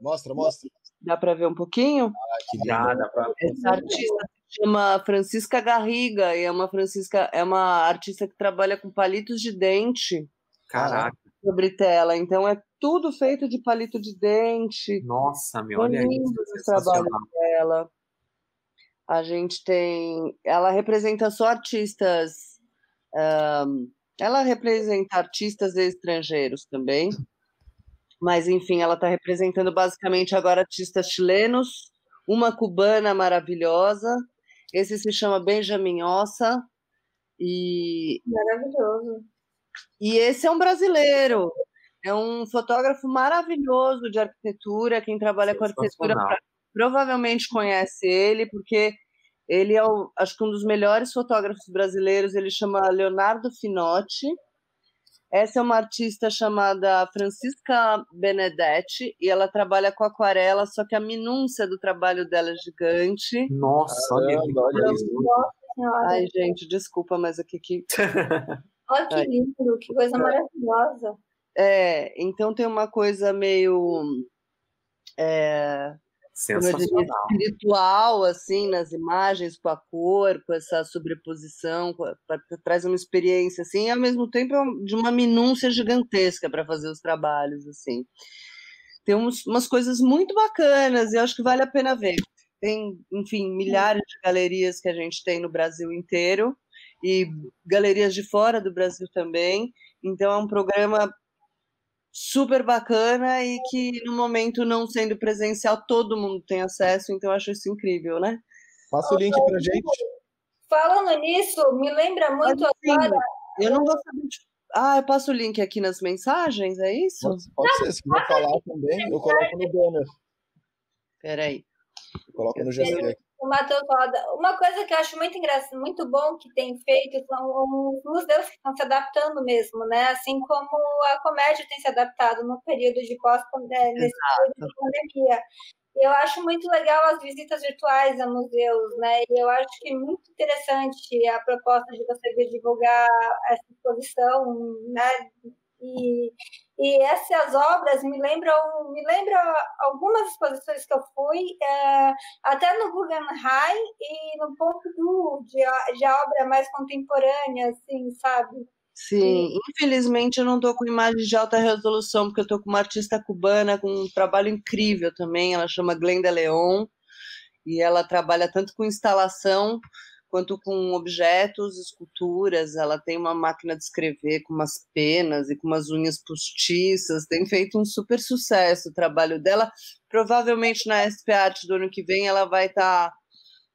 Mostra, mostra. Dá para ver um pouquinho? Ah, que dá, dá pra... Essa artista se chama Francisca Garriga e é uma Francisca, é uma artista que trabalha com palitos de dente. Caraca sobre tela. Então é tudo feito de palito de dente. Nossa, meu, olha lindo o trabalho dela. A gente tem. Ela representa só artistas. Um, ela representa artistas estrangeiros também. Mas, enfim, ela está representando basicamente agora artistas chilenos, uma cubana maravilhosa. Esse se chama Benjamin Ossa. E. Maravilhoso. E esse é um brasileiro, é um fotógrafo maravilhoso de arquitetura. Quem trabalha com arquitetura provavelmente conhece ele, porque ele é, o, acho que um dos melhores fotógrafos brasileiros. Ele chama Leonardo Finotti. Essa é uma artista chamada Francisca Benedetti e ela trabalha com aquarela, só que a minúcia do trabalho dela é gigante. Nossa, olha isso. Ai, gente, desculpa, mas aqui que Olha que lindo, que coisa maravilhosa. É, então tem uma coisa meio é, Sensacional. espiritual, assim, nas imagens, com a cor, com essa sobreposição, pra, traz uma experiência, assim, e ao mesmo tempo é de uma minúcia gigantesca para fazer os trabalhos, assim. Tem uns, umas coisas muito bacanas, e eu acho que vale a pena ver. Tem, enfim, milhares de galerias que a gente tem no Brasil inteiro, e galerias de fora do Brasil também. Então é um programa super bacana e que no momento não sendo presencial todo mundo tem acesso, então eu acho isso incrível, né? Passa o link pra gente. Falando nisso, me lembra muito agora. Eu não vou saber. Ah, eu passo o link aqui nas mensagens, é isso? Pode, pode ser, se quiser falar também, eu coloco no banner. Peraí. Eu coloco no GC aqui. O Matheus roda. Uma coisa que eu acho muito engraçado, muito bom que tem feito são os museus que estão se adaptando mesmo, né? Assim como a comédia tem se adaptado no período de pós é, pandemia. eu acho muito legal as visitas virtuais a museus, né? E eu acho que é muito interessante a proposta de você vir divulgar essa exposição, né? E, e essas obras me lembram, me lembram algumas exposições que eu fui, é, até no Guggenheim e no Pompidou, de, de obra mais contemporânea, assim, sabe? Sim, infelizmente eu não estou com imagens de alta resolução, porque eu estou com uma artista cubana com um trabalho incrível também, ela chama Glenda Leon, e ela trabalha tanto com instalação quanto com objetos, esculturas. Ela tem uma máquina de escrever com umas penas e com umas unhas postiças. Tem feito um super sucesso o trabalho dela. Provavelmente na SP Art do ano que vem ela vai estar tá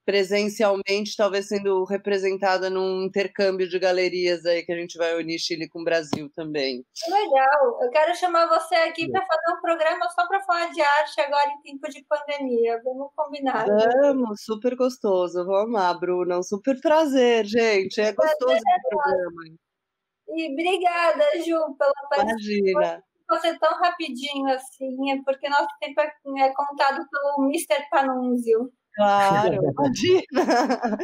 presencialmente, talvez sendo representada num intercâmbio de galerias aí que a gente vai unir Chile com o Brasil também. Legal. Eu quero chamar você aqui para fazer um programa só para falar de arte agora em tempo de pandemia. Vamos combinar. Vamos, super gostoso. Vou amar, Bruna. Um super prazer, gente. É gostoso o programa. E obrigada, Ju, pela participação. Imagina. Você tão rapidinho assim, é porque nosso tempo é, é contado pelo Mr. Panunzio. Claro, imagina.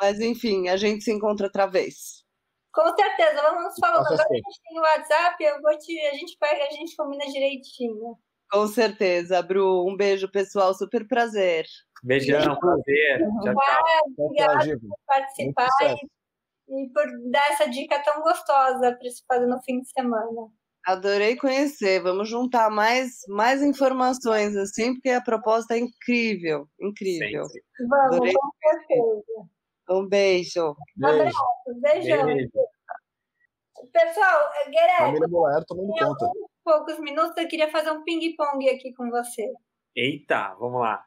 Mas enfim, a gente se encontra outra vez. Com certeza, vamos falando. Agora a gente tem o WhatsApp, eu vou te, a gente pega, a gente combina direitinho. Com certeza, Bru. Um beijo, pessoal. Super prazer. Beijão, prazer. Tchau, tchau. Obrigada por participar e, e por dar essa dica tão gostosa para se fazer no fim de semana. Adorei conhecer. Vamos juntar mais, mais informações, assim, porque a proposta é incrível. Incrível. Sim, sim. Vamos, Adorei com certeza. Um beijo. beijo. Abraço, beijão. Beijo. Pessoal, Guerreiro, Família Boer tomando conta. poucos minutos eu queria fazer um ping-pong aqui com você. Eita, vamos lá.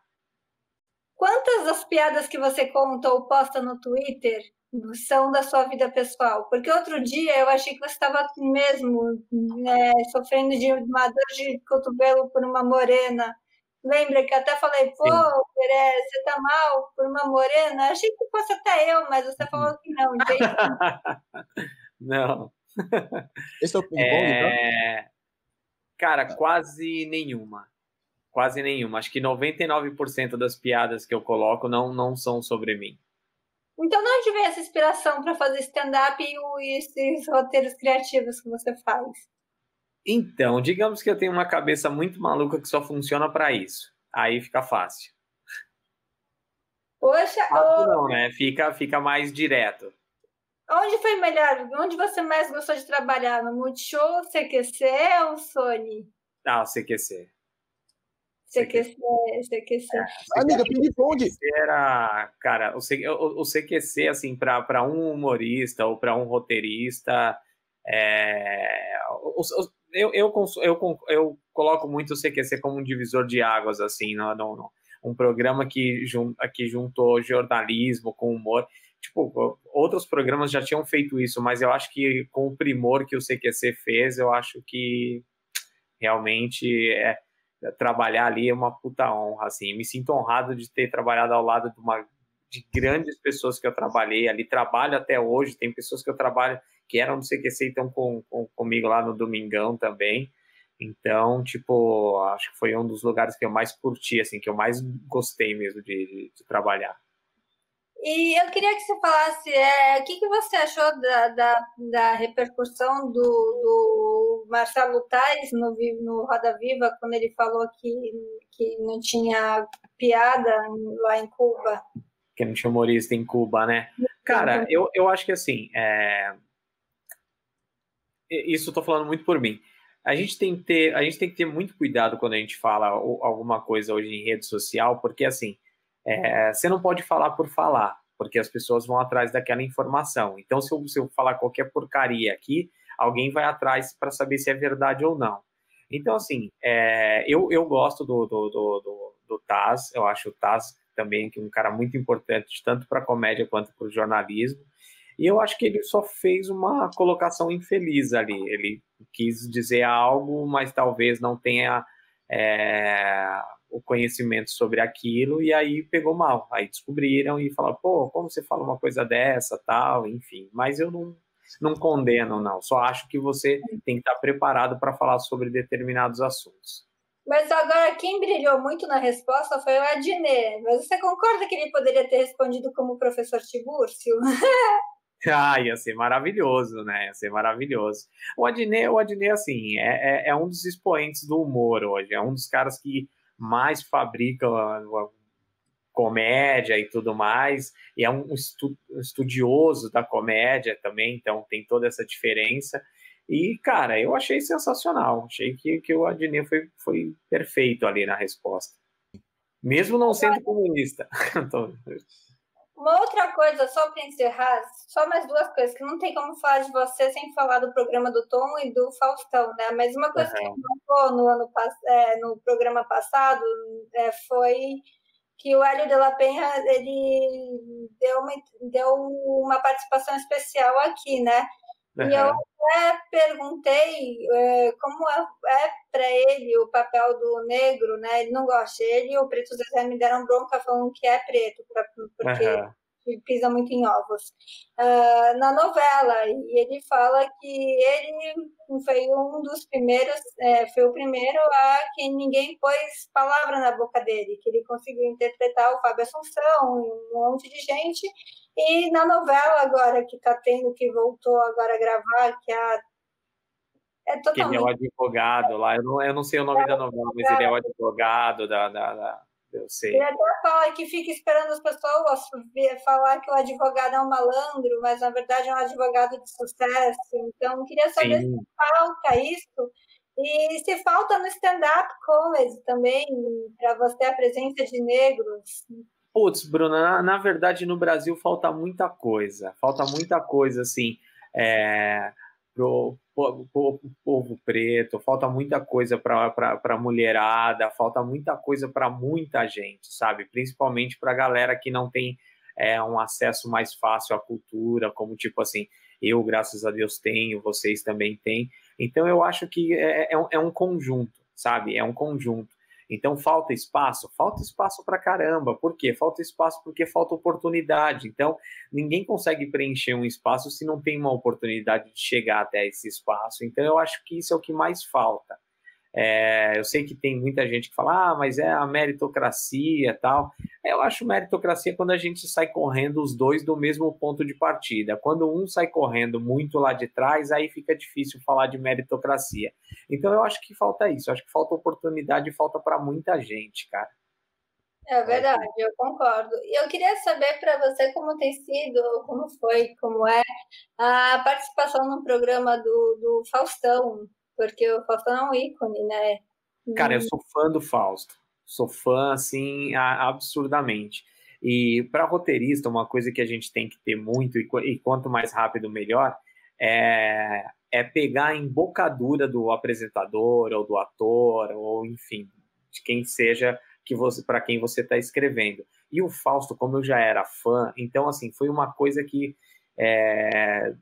Quantas das piadas que você conta ou posta no Twitter são da sua vida pessoal. Porque outro dia eu achei que você estava mesmo né, sofrendo de uma dor de cotovelo por uma morena. Lembra que eu até falei, pô, Pérez, você tá mal por uma morena? Achei que fosse até eu, mas você falou que não, não. Esse é o ping-pong, é... Então? Cara, quase nenhuma. Quase nenhuma. Acho que 99% das piadas que eu coloco não, não são sobre mim. Então, de onde vem essa inspiração para fazer stand-up e esses roteiros criativos que você faz? Então, digamos que eu tenho uma cabeça muito maluca que só funciona para isso. Aí fica fácil. Poxa, fácil oh... não, né? Fica, fica mais direto. Onde foi melhor? Onde você mais gostou de trabalhar? No Multishow, CQC ou Sony? Ah, o CQC. CQC, CQC. É, Amiga, ping-pong. Era, cara, o, o, o CQC, assim, para um humorista ou para um roteirista, é, eu, eu, eu, eu, coloco muito o CQC como um divisor de águas, assim, no, no, no, um programa que, jun, que juntou jornalismo com humor. Tipo, outros programas já tinham feito isso, mas eu acho que com o primor que o CQC fez, eu acho que realmente é, trabalhar ali é uma puta honra, assim. Me sinto honrado de ter trabalhado ao lado de uma de grandes pessoas que eu trabalhei ali, trabalho até hoje, tem pessoas que eu trabalho que eram do CQC e estão com, com, comigo lá no Domingão também. Então, tipo, acho que foi um dos lugares que eu mais curti, assim, que eu mais gostei mesmo de, de, de trabalhar. E eu queria que você falasse é, o que, que você achou da, da, da repercussão do, do Marcelo Tais no, no Roda Viva, quando ele falou que, que não tinha piada lá em Cuba. Que não tinha humorista em Cuba, né? Cara, eu, eu acho que assim, é... isso estou falando muito por mim. A gente, tem que ter, a gente tem que ter muito cuidado quando a gente fala alguma coisa hoje em rede social, porque assim, é, você não pode falar por falar, porque as pessoas vão atrás daquela informação. Então, se eu, se eu falar qualquer porcaria aqui, alguém vai atrás para saber se é verdade ou não. Então, assim, é, eu, eu gosto do, do, do, do, do Taz, eu acho o Taz também que um cara muito importante, tanto para a comédia quanto para o jornalismo. E eu acho que ele só fez uma colocação infeliz ali. Ele quis dizer algo, mas talvez não tenha é, o conhecimento sobre aquilo e aí pegou mal. Aí descobriram e falaram, pô, como você fala uma coisa dessa, tal, enfim. Mas eu não, não condeno, não. Só acho que você tem que estar preparado para falar sobre determinados assuntos. Mas agora quem brilhou muito na resposta foi o Adnet. Mas você concorda que ele poderia ter respondido como o professor Tibúrcio? Ah, ia ser maravilhoso, né? Ia ser maravilhoso. O Adnet, o Adnet assim, é, é, é, um dos expoentes do humor hoje. É um dos caras que mais fabrica comédia e tudo mais. E é um estu, estudioso da comédia também, então tem toda essa diferença. E, cara, eu achei sensacional. Achei que, que o Adnet foi, foi perfeito ali na resposta. Mesmo não sendo comunista. Uma outra coisa, só para encerrar, só mais duas coisas, que não tem como falar de você sem falar do programa do Tom e do Faustão, né? Mas uma coisa uhum. que marcou no, ano, é, no programa passado é, foi que o Hélio de la Penha, ele deu uma, deu uma participação especial aqui, né? Uhum. E eu até perguntei é, como é, é para ele o papel do negro, né? Ele não gosta. Ele e o Preto Zezé me deram bronca falando que é preto, pra, porque uhum. Pisa muito em ovos. Uh, na novela, e ele fala que ele foi um dos primeiros, é, foi o primeiro a que ninguém pôs palavra na boca dele, que ele conseguiu interpretar o Fábio Assunção e um monte de gente e na novela agora que está tendo, que voltou agora a gravar, que é a é totalmente... Que ele é o advogado lá, eu não, eu não sei o nome é, da novela, mas ele é o advogado da, da, da, eu sei. Ele até fala que fica esperando as pessoas falar que o advogado é um malandro, mas na verdade é um advogado de sucesso. Então, queria saber Sim. se falta isso e se falta no stand-up comedy também, para você a presença de negros. Putz, Bruna, na, na, verdade no Brasil falta muita coisa. Falta muita coisa, assim, é, pro, povo preto, falta muita coisa para a mulherada, falta muita coisa para muita gente, sabe? Principalmente para a galera que não tem é, um acesso mais fácil à cultura, como tipo assim, eu, graças a Deus, tenho, vocês também têm. Então eu acho que é, é, um, é um conjunto, sabe? É um conjunto. Então falta espaço? Falta espaço para caramba. Por quê? Falta espaço porque falta oportunidade. Então ninguém consegue preencher um espaço se não tem uma oportunidade de chegar até esse espaço. Então eu acho que isso é o que mais falta. É, eu sei que tem muita gente que fala, ah, mas é a meritocracia tal. Eu acho meritocracia quando a gente sai correndo os dois do mesmo ponto de partida. Quando um sai correndo muito lá de trás, aí fica difícil falar de meritocracia. Então eu acho que falta isso. Eu acho que falta oportunidade e falta para muita gente, cara. É verdade, eu concordo. E eu queria saber para você como tem sido, como foi, como é a participação no programa do, do Faustão, porque o Faustão é um ícone, né? Cara, eu sou fã do Fausto. Sou fã, assim, absurdamente. E para roteirista, uma coisa que a gente tem que ter muito, e quanto mais rápido, melhor, é, é pegar a embocadura do apresentador, ou do ator, ou enfim, de quem seja que você para quem você está escrevendo. E o Fausto, como eu já era fã, então assim foi uma coisa que é,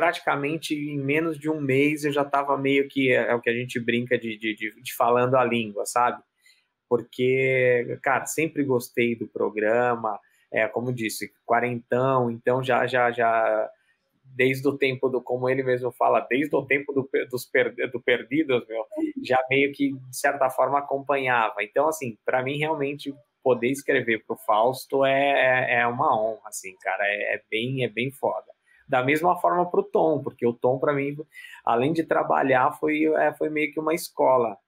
praticamente em menos de um mês eu já estava meio que é, é o que a gente brinca de, de, de, de, falando a língua, sabe? Porque, cara, sempre gostei do programa, é como disse, quarentão, então já já já desde o tempo do, como ele mesmo fala, desde o tempo do, dos per, do Perdidos, meu, já meio que de certa forma acompanhava. Então, assim, para mim realmente poder escrever para o Fausto é, é uma honra, assim, cara, é, é bem é bem foda da mesma forma para o Tom, porque o Tom, para mim, além de trabalhar, foi, é, foi meio que uma escola.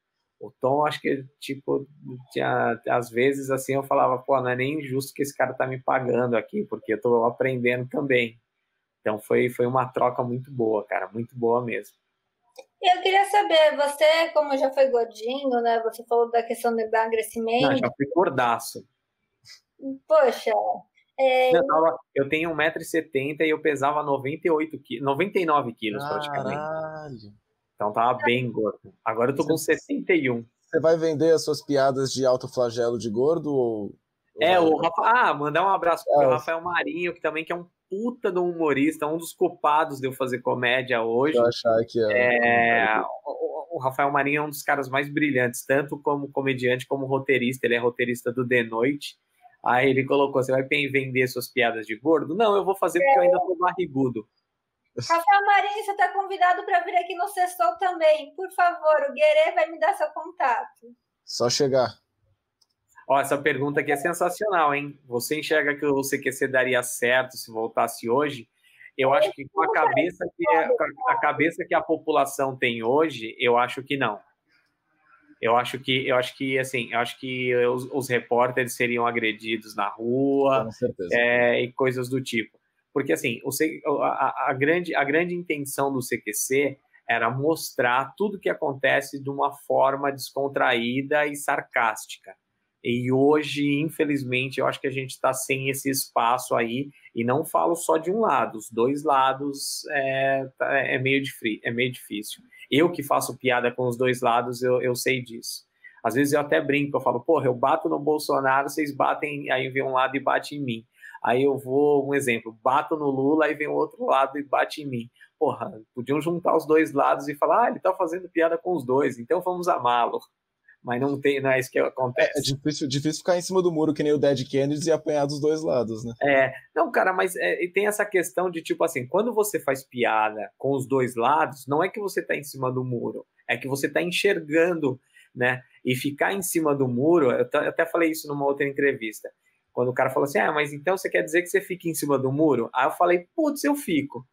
O Tom, acho que, tipo, tinha, às vezes, assim, eu falava, pô, não é nem injusto que esse cara tá me pagando aqui, porque eu tô aprendendo também. Então, foi, foi uma troca muito boa, cara, muito boa mesmo. Eu queria saber, você, como já foi gordinho, né? Você falou da questão do emagrecimento. Não, já fui gordaço. Poxa, é... Eu, tava, eu tenho 1,70m e eu pesava 98 quilos, 99 quilos praticamente. Então tava bem gordo. Agora eu tô com 61. Você vai vender as suas piadas de alto flagelo de gordo ou. É, o Rafa... Ah, mandar um abraço pro é. Rafael Marinho, que também que é um puta do humorista, um dos culpados de eu fazer comédia hoje. Eu achar que é. é... O, o Rafael Marinho é um dos caras mais brilhantes, tanto como comediante como roteirista. Ele é roteirista do The Noite. Aí ele colocou: você vai vender suas piadas de gordo? Não, eu vou fazer porque eu ainda tô barrigudo. Rafael Marinho, você está convidado para vir aqui no Sextou também. Por favor, o Guerê vai me dar seu contato. Só chegar. Ó, essa pergunta aqui é sensacional, hein? Você enxerga que o CQC daria certo se voltasse hoje? Eu acho que com a cabeça que é, a cabeça que a população tem hoje, eu acho que não. Eu acho que eu acho que assim, eu acho que os, os repórteres seriam agredidos na rua, é, e coisas do tipo. Porque assim, o, a, a, grande a grande intenção do CQC era mostrar tudo que acontece de uma forma descontraída e sarcástica. E hoje, infelizmente, eu acho que a gente está sem esse espaço aí, e não falo só de um lado, os dois lados é, tá, é, meio, é meio difícil. Eu que faço piada com os dois lados, eu, eu sei disso. Às vezes eu até brinco, eu falo, porra, eu bato no Bolsonaro, vocês batem, aí vem um lado e bate em mim. Aí eu vou, um exemplo, bato no Lula, aí vem o outro lado e bate em mim. Porra, podiam juntar os dois lados e falar, ah, ele tá fazendo piada com os dois, então vamos amá-lo mas não tem, não é isso que acontece. É, é difícil, difícil ficar em cima do muro que nem o Dead Kennedy e apanhar dos dois lados, né? É, não, cara, mas é, tem essa questão de tipo assim, quando você faz piada com os dois lados, não é que você tá em cima do muro, é que você tá enxergando, né? E ficar em cima do muro, eu até falei isso numa outra entrevista. Quando o cara falou assim, ah, mas então você quer dizer que você fica em cima do muro? Aí eu falei, putz, eu fico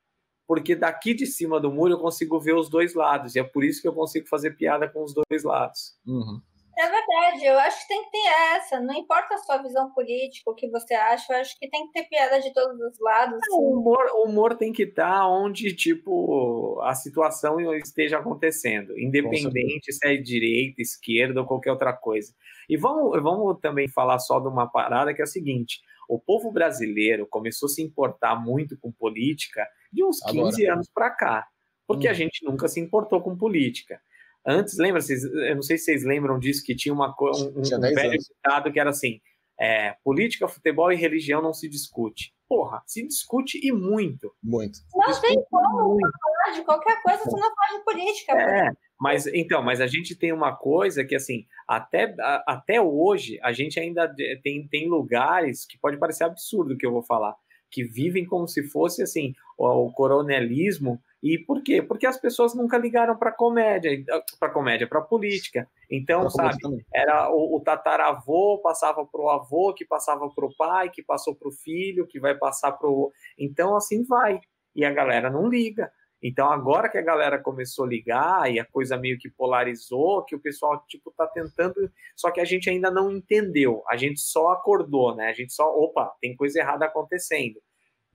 porque daqui de cima do muro eu consigo ver os dois lados, e é por isso que eu consigo fazer piada com os dois lados. Uhum. É verdade, eu acho que tem que ter essa. Não importa a sua visão política, o que você acha, eu acho que tem que ter piada de todos os lados. É, o, humor, o humor tem que estar onde, tipo, a situação esteja acontecendo, independente se é direita, esquerda ou qualquer outra coisa. E vamos, vamos também falar só de uma parada que é a seguinte: o povo brasileiro começou a se importar muito com política de uns 15 Agora. anos para cá, porque hum. a gente nunca se importou com política. Antes, lembra, vocês, eu não sei se vocês lembram disso, que tinha uma, um, tinha um velho ditado que era assim: é, política, futebol e religião não se discute. Porra, se discute e muito. Muito. Não tem como muito. falar de qualquer coisa se não fala de política. É, mas então, mas a gente tem uma coisa que assim, até, a, até hoje, a gente ainda tem, tem lugares que pode parecer absurdo o que eu vou falar, que vivem como se fosse assim, o, coronelismo e por quê? Porque as pessoas nunca ligaram para comédia, para comédia, para política. Então, pra sabe, era o, o, tataravô passava para o avô, que passava para o pai, que passou para o filho, que vai passar para o. Então, assim vai. E a galera não liga. Então, agora que a galera começou a ligar e a coisa meio que polarizou, que o pessoal, tipo, tá tentando. Só que a gente ainda não entendeu. A gente só acordou, né? A gente só. Opa, tem coisa errada acontecendo.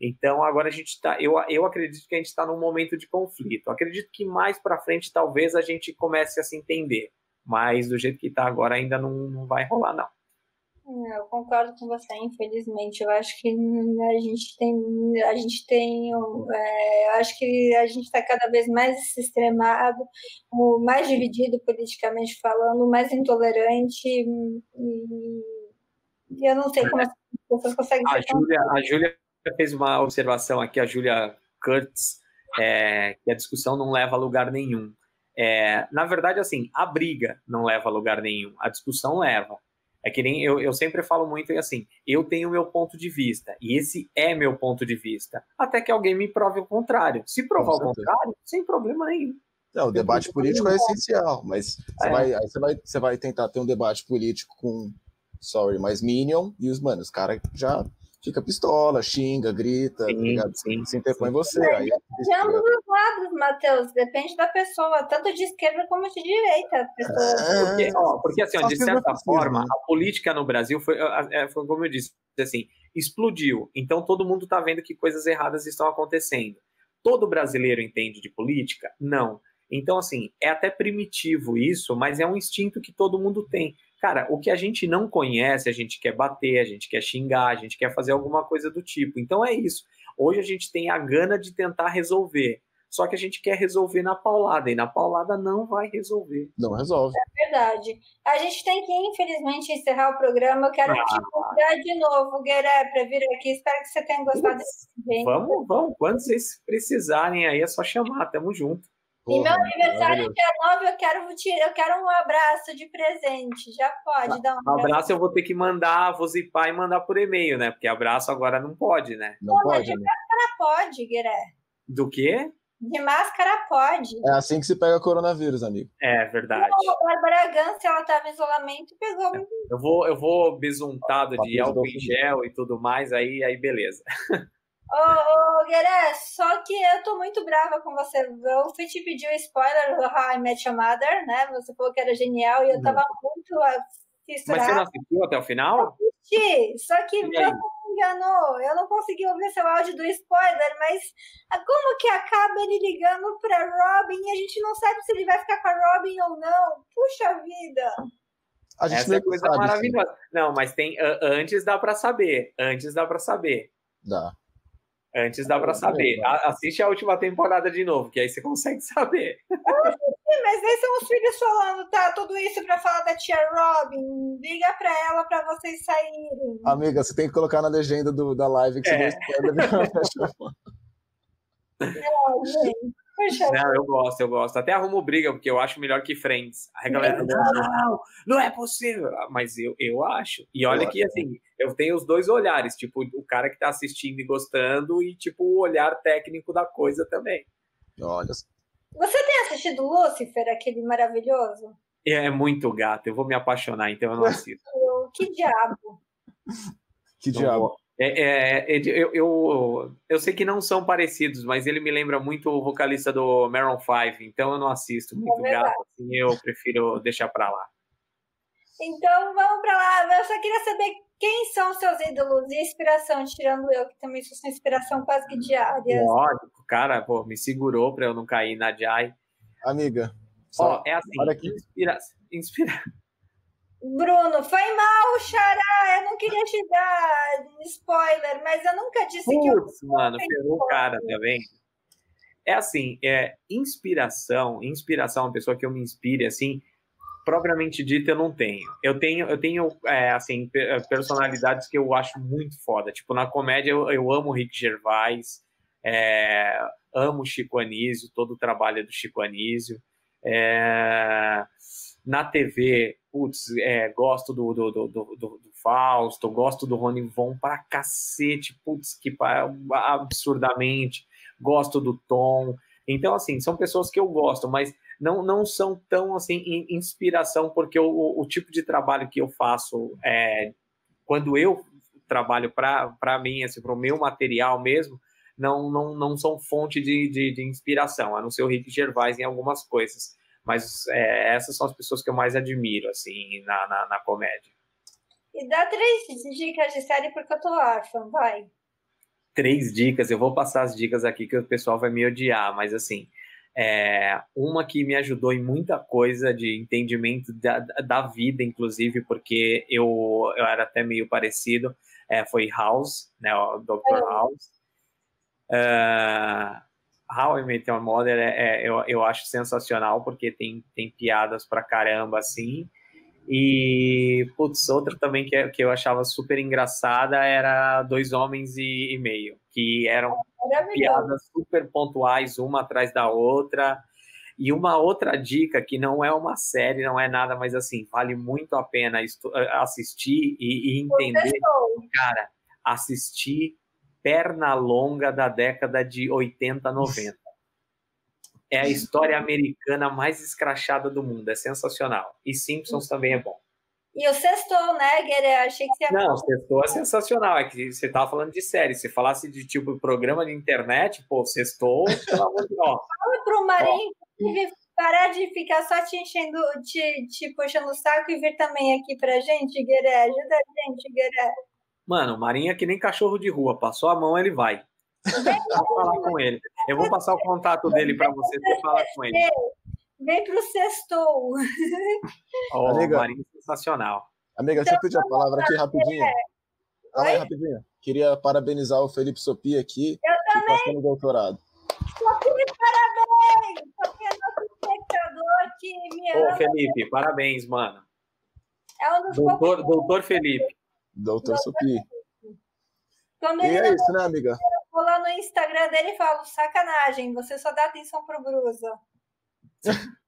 Então agora a gente está, eu, eu acredito que a gente está num momento de conflito. acredito que mais para frente talvez a gente comece a se entender, mas do jeito que está agora ainda não, não vai rolar não. É, eu concordo com você, infelizmente. Eu acho que a gente tem, a gente tem, é, eu acho que a gente está cada vez mais extremado, mais dividido politicamente falando, mais intolerante e, e eu não sei como as pessoas conseguem. A Júlia, a Júlia fez uma observação aqui, a Julia Kurtz, é, que a discussão não leva a lugar nenhum. É, na verdade, assim, a briga não leva a lugar nenhum, a discussão leva. É que nem eu, eu sempre falo muito assim, eu tenho meu ponto de vista, e esse é meu ponto de vista, até que alguém me prove o contrário. Se provar o contrário, sem problema nenhum. Não, o debate político é essencial, mas você, é. vai, você, vai, você vai tentar ter um debate político com, sorry, mais Minion, e os, mano, os caras já fica pistola, xinga, grita, sim, tá ligado? Sim, se interpõe sim. você. Aí, de ambos os lados, Matheus, depende da pessoa, tanto de esquerda como de direita. É... Porque, ó, porque, assim, ó, de certa forma, né? a política no Brasil foi, é, foi, como eu disse, assim, explodiu. Então todo mundo está vendo que coisas erradas estão acontecendo. Todo brasileiro entende de política? Não. Então, assim, é até primitivo isso, mas é um instinto que todo mundo tem. Cara, o que a gente não conhece, a gente quer bater, a gente quer xingar, a gente quer fazer alguma coisa do tipo. Então é isso. Hoje a gente tem a gana de tentar resolver. Só que a gente quer resolver na paulada, e na paulada não vai resolver. Não resolve. É verdade. A gente tem que, infelizmente, encerrar o programa. Eu quero ah. te convidar de novo, Gueré, para vir aqui. Espero que você tenha gostado desse evento. Vamos, vamos. Quando vocês precisarem aí, é só chamar. Tamo junto. Porra, e meu aniversário dia 9, eu quero, eu quero um abraço de presente. Já pode dar um abraço. Um abraço eu vou ter que mandar, vou zipar e mandar por e-mail, né? Porque abraço agora não pode, né? Não, não pode. Mas né? pode, Gueré. Do quê? De máscara pode. É assim que se pega coronavírus, amigo. É verdade. Não, a Bárbara Gans, ela estava em isolamento e pegou. É. Eu vou, eu vou besuntado de álcool em gel e tudo mais, aí, aí beleza. Ô, ô Gueré, só que eu tô muito brava com você. Eu fui te pedir um spoiler do How I Met Your Mother, né? Você falou que era genial e eu tava muito fissurada. Mas você não assistiu até o final? Eu assisti, só que você me enganou. Eu não consegui ouvir seu áudio do spoiler, mas como que acaba ele ligando pra Robin e a gente não sabe se ele vai ficar com a Robin ou não? Puxa vida! A gente Essa é coisa sabe, maravilhosa. Sim. Não, mas tem antes dá para saber. Antes dá para saber. Dá. Antes dá para saber. Assiste a última temporada de novo, que aí você consegue saber. mas aí são os filhos falando, tá? Tudo isso para falar da tia Robin. Liga para ela para vocês saírem. Amiga, você tem que colocar na legenda do, da live que é. você vai é, gente. Não, eu gosto, eu gosto. Até arrumo briga, porque eu acho melhor que Friends. A galera, não, não, não é possível. Mas eu, eu acho. E olha que, assim, eu tenho os dois olhares. Tipo, o cara que tá assistindo e gostando e, tipo, o olhar técnico da coisa também. Olha. Você tem assistido Lucifer, aquele maravilhoso? É, é muito gato. Eu vou me apaixonar, então eu não assisto. que diabo. Que diabo. É, é, é eu, eu, eu, sei que não são parecidos, mas ele me lembra muito o vocalista do Maroon 5, então eu não assisto muito é gato, assim, eu prefiro deixar pra lá. Então vamos pra lá. Eu só queria saber quem são seus ídolos e inspiração, tirando eu, que também sou inspiração quase que diária. Lógico, cara, pô, me segurou pra eu não cair na Jai. Amiga. Ó, é assim, inspira, inspira, Bruno, foi mal, Xará. Eu não queria te dar spoiler, mas eu nunca disse Puts, que eu. mano, pegou o cara, tá vendo? É assim, é inspiração, inspiração, uma pessoa que eu me inspire, assim, propriamente dita eu não tenho. Eu tenho, eu tenho é, assim, personalidades que eu acho muito foda. Tipo, na comédia eu, eu amo o Rick Gervais, é, amo o Chico Anísio, todo o trabalho do Chico Anísio. É, na TV, putz, é, gosto do, do, do, do, do Fausto, gosto do Rony Von pra cacete, putz, que absurdamente, gosto do Tom. Então, assim, são pessoas que eu gosto, mas não, não são tão, assim, inspiração, porque o, o tipo de trabalho que eu faço, é, quando eu trabalho para mim, assim, para o meu material mesmo, não, não, não são fonte de, de, de inspiração, a não ser o Rick Gervais em algumas coisas. Mas é, essas são as pessoas que eu mais admiro, assim, na, na, na comédia. E dá três dicas de série porque eu tô órfã, vai. Três dicas, eu vou passar as dicas aqui que o pessoal vai me odiar, mas assim, é, uma que me ajudou em muita coisa de entendimento da, da vida, inclusive, porque eu, eu era até meio parecido, é, foi House, né, o Dr. É. House. Uh, How I Met Your Mother é, é, eu, eu acho sensacional porque tem, tem piadas pra caramba assim. E, putz, outra também que, que eu achava super engraçada era Dois Homens e, e Meio, que eram piadas super pontuais, uma atrás da outra. E uma outra dica que não é uma série, não é nada, mas assim, vale muito a pena assistir e, e entender. Cara, assistir perna longa da década de 80, 90. É a história americana mais escrachada do mundo, é sensacional. E Simpsons também é bom. E o Sextou, né, Guerreiro? Achei que você ia Não, Sextou é sensacional. É que você tava falando de série. Se falasse de tipo programa de internet, pô, Sextou, pelo amor de Deus. Fala pro Marinho parar de ficar só te enchendo, te, te puxando o saco e vir também aqui pra gente, Guerreiro. Ajuda a gente, Guerreiro. Mano, Marinho é que nem cachorro de rua. Passou a mão, ele vai. Vou falar com ele. Eu vou passar o contato dele para você, você fala com ele. Vem pro sextou. Oh, Amiga, Marinho é sensacional. Amiga, deixa eu pedir a palavra aqui rapidinho. Ah, é, rapidinho. Queria parabenizar o Felipe Sopi aqui. Eu também. Que tá doutorado. Sopi, parabéns! Sopi é nosso espectador que me ama. Ô, Felipe, parabéns, mano. É um dos doutor, doutor Felipe. Doutor Supi. e é isso, né, amiga? vou lá no Instagram dele e falo, sacanagem, você só dá atenção pro Brusa.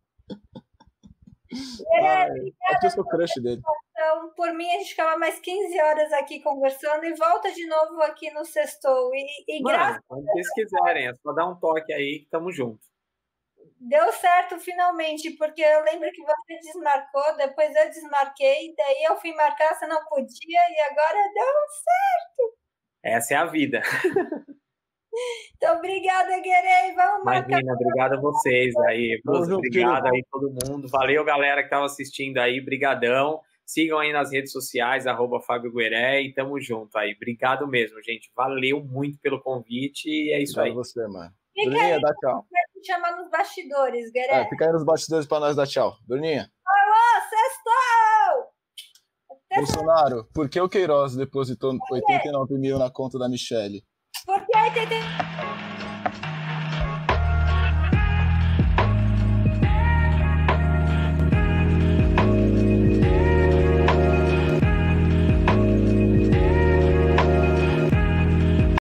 é, é eu sou crush dele. Então, por mim, a gente ficava mais 15 horas aqui conversando e volta de novo aqui no Sextou. E, e Mano, graças quando vocês quiserem, é só dar um toque aí que tamo junto. Deu certo finalmente, porque eu lembro que você desmarcou, depois eu desmarquei, daí eu fui marcar, você não podia, e agora deu certo. Essa é a vida. Então, obrigada, Guerei. Vamos marcar. Imagina, obrigado a vocês aí. Obrigado aí todo mundo. Valeu, galera que estava assistindo aí. Brigadão. Sigam aí nas redes sociais, arroba Fábio Gueré, e tamo junto aí. Obrigado mesmo, gente. Valeu muito pelo convite e é isso Obrigado aí. você, mano. Tchau. Te chamar nos bastidores, Gueré. É, fica aí nos bastidores pra nós dar tchau. Bruninha. Alô, sextou! Bolsonaro, por que o Queiroz depositou 89 mil na conta da Michelle? Porque 89